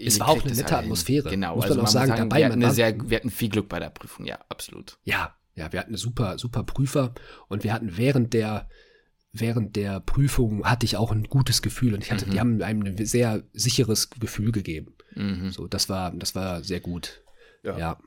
es war auch eine nette Atmosphäre. Genau, muss also man auch sagen, sagen, dabei. Wir hatten, sehr, wir hatten viel Glück bei der Prüfung, ja, absolut. Ja, ja, wir hatten eine super, super Prüfer und wir hatten während der während der Prüfung hatte ich auch ein gutes Gefühl und ich hatte, mhm. die haben einem ein sehr sicheres Gefühl gegeben. Mhm. So, das war, das war sehr gut. ja. ja.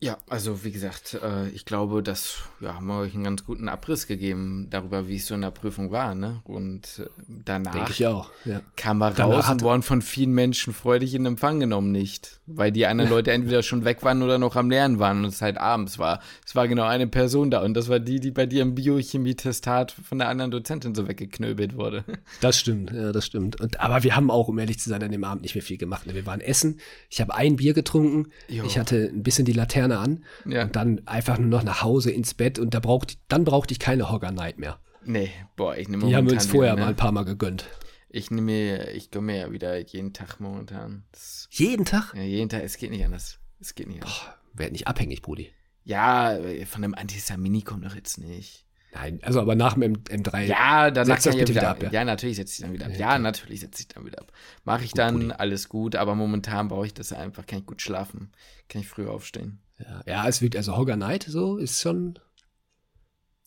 Ja, also wie gesagt, äh, ich glaube, das ja, haben wir euch einen ganz guten Abriss gegeben darüber, wie es so in der Prüfung war. Ne? Und äh, danach ich auch, ja. kam er raus und wurden von vielen Menschen freudig in Empfang genommen, nicht. Weil die anderen Leute entweder schon weg waren oder noch am Lernen waren und es halt abends war. Es war genau eine Person da und das war die, die bei dir im Biochemie-Testat von der anderen Dozentin so weggeknöbelt wurde. Das stimmt, ja, das stimmt. Und, aber wir haben auch, um ehrlich zu sein, an dem Abend nicht mehr viel gemacht. Ne? Wir waren essen, ich habe ein Bier getrunken, jo. ich hatte ein bisschen die Laterne Laterne an ja. und dann einfach nur noch nach Hause ins Bett und da braucht, dann brauchte ich keine Hogger Night mehr. Nee, boah, ich nehme Die haben wir uns vorher wieder, ne? mal ein paar Mal gegönnt. Ich nehme, ich gönne mir ja wieder jeden Tag momentan. Das, jeden Tag? Ja, jeden Tag. Es geht nicht anders. Es geht nicht anders. Boah, werd nicht abhängig, Brudi. Ja, von dem Antihistamini kommt doch jetzt nicht. Nein, also aber nach dem M M3. Ja, dann setzt das bitte wieder, ab. Ja, ja natürlich setze ich dann wieder ab. Ja, ja natürlich setze ich dann wieder ab. Mache ich gut, dann, Brudi. alles gut, aber momentan brauche ich das einfach, kann ich gut schlafen. Kann ich früher aufstehen. Ja, ja es wird, also Hogger Knight so ist schon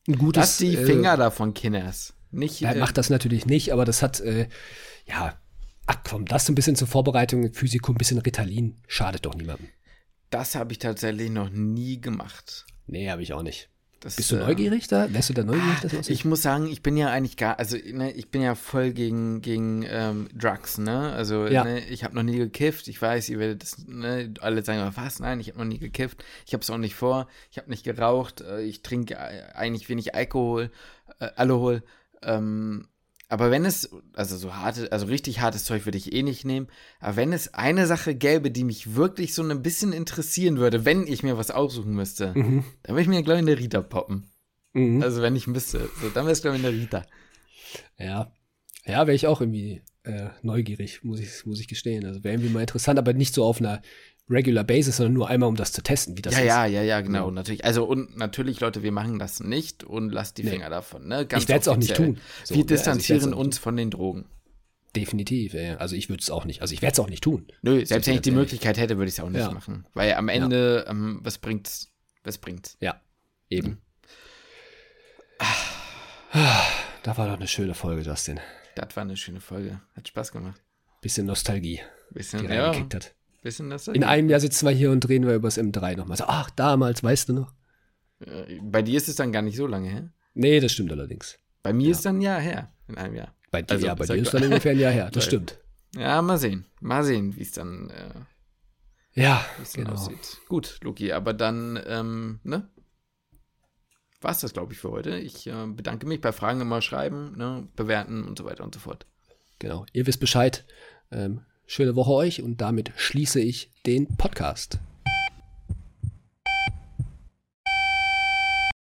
ein gutes. Lass die äh, Finger äh, davon, Kinners. Nicht, er äh, macht das natürlich nicht, aber das hat, äh, ja, ach komm, das ein bisschen zur Vorbereitung, Physikum, ein bisschen Ritalin, schadet doch niemandem. Das habe ich tatsächlich noch nie gemacht. Nee, habe ich auch nicht. Das, Bist du neugierig da? Wärst du da neugierig? Ah, das ich muss sagen, ich bin ja eigentlich gar, also ne, ich bin ja voll gegen, gegen ähm, Drugs, ne? Also ja. ne, ich habe noch nie gekifft. Ich weiß, ihr werdet das, ne, alle sagen, was? Nein, ich habe noch nie gekifft. Ich habe es auch nicht vor. Ich habe nicht geraucht. Äh, ich trinke äh, eigentlich wenig Alkohol, äh, Alkohol. Ähm, aber wenn es, also so harte, also richtig hartes Zeug würde ich eh nicht nehmen. Aber wenn es eine Sache gäbe, die mich wirklich so ein bisschen interessieren würde, wenn ich mir was aussuchen müsste, mhm. dann würde ich mir, glaube ich, eine Rita poppen. Mhm. Also wenn ich müsste. So, dann wäre es, glaube ich, eine Rita. Ja. Ja, wäre ich auch irgendwie äh, neugierig, muss ich, muss ich gestehen. Also wäre irgendwie mal interessant, aber nicht so auf einer regular basis, sondern nur einmal, um das zu testen, wie das ja, ist. Ja, ja, ja, genau, ja. natürlich. Also und natürlich, Leute, wir machen das nicht und lasst die nee. Finger davon. Ne? Ganz ich werde es auch nicht tun. So, wir distanzieren also uns von den Drogen. Definitiv, ja. Also ich würde es auch nicht. Also ich werde es auch nicht tun. Nö, selbst wenn ich die Möglichkeit hätte, würde ich es auch nicht ja. machen. Weil am Ende, ja. ähm, was bringt's? Was bringt's? Ja, eben. Mhm. Da war doch eine schöne Folge, Justin. Das war eine schöne Folge. Hat Spaß gemacht. Bisschen Nostalgie, Bisschen, die ja, hat. Bisschen das. In einem Jahr sitzen wir hier und reden wir über das M3 nochmal. So, ach, damals, weißt du noch? Äh, Bei dir ist es dann gar nicht so lange her. Nee, das stimmt allerdings. Bei mir ist dann ein Jahr her. In einem Jahr. Bei dir, Also, ja, bei dir ist dann ungefähr ein Jahr her. Das stimmt. Ja, mal sehen. Mal sehen, wie es dann, äh, Ja, dann genau. aussieht. Gut, Loki, aber dann, ähm, ne? War's das, glaube ich, für heute. Ich äh, bedanke mich. Bei Fragen immer schreiben, ne? bewerten und so weiter und so fort. Genau. Ihr wisst Bescheid. Ähm, schöne Woche euch und damit schließe ich den Podcast.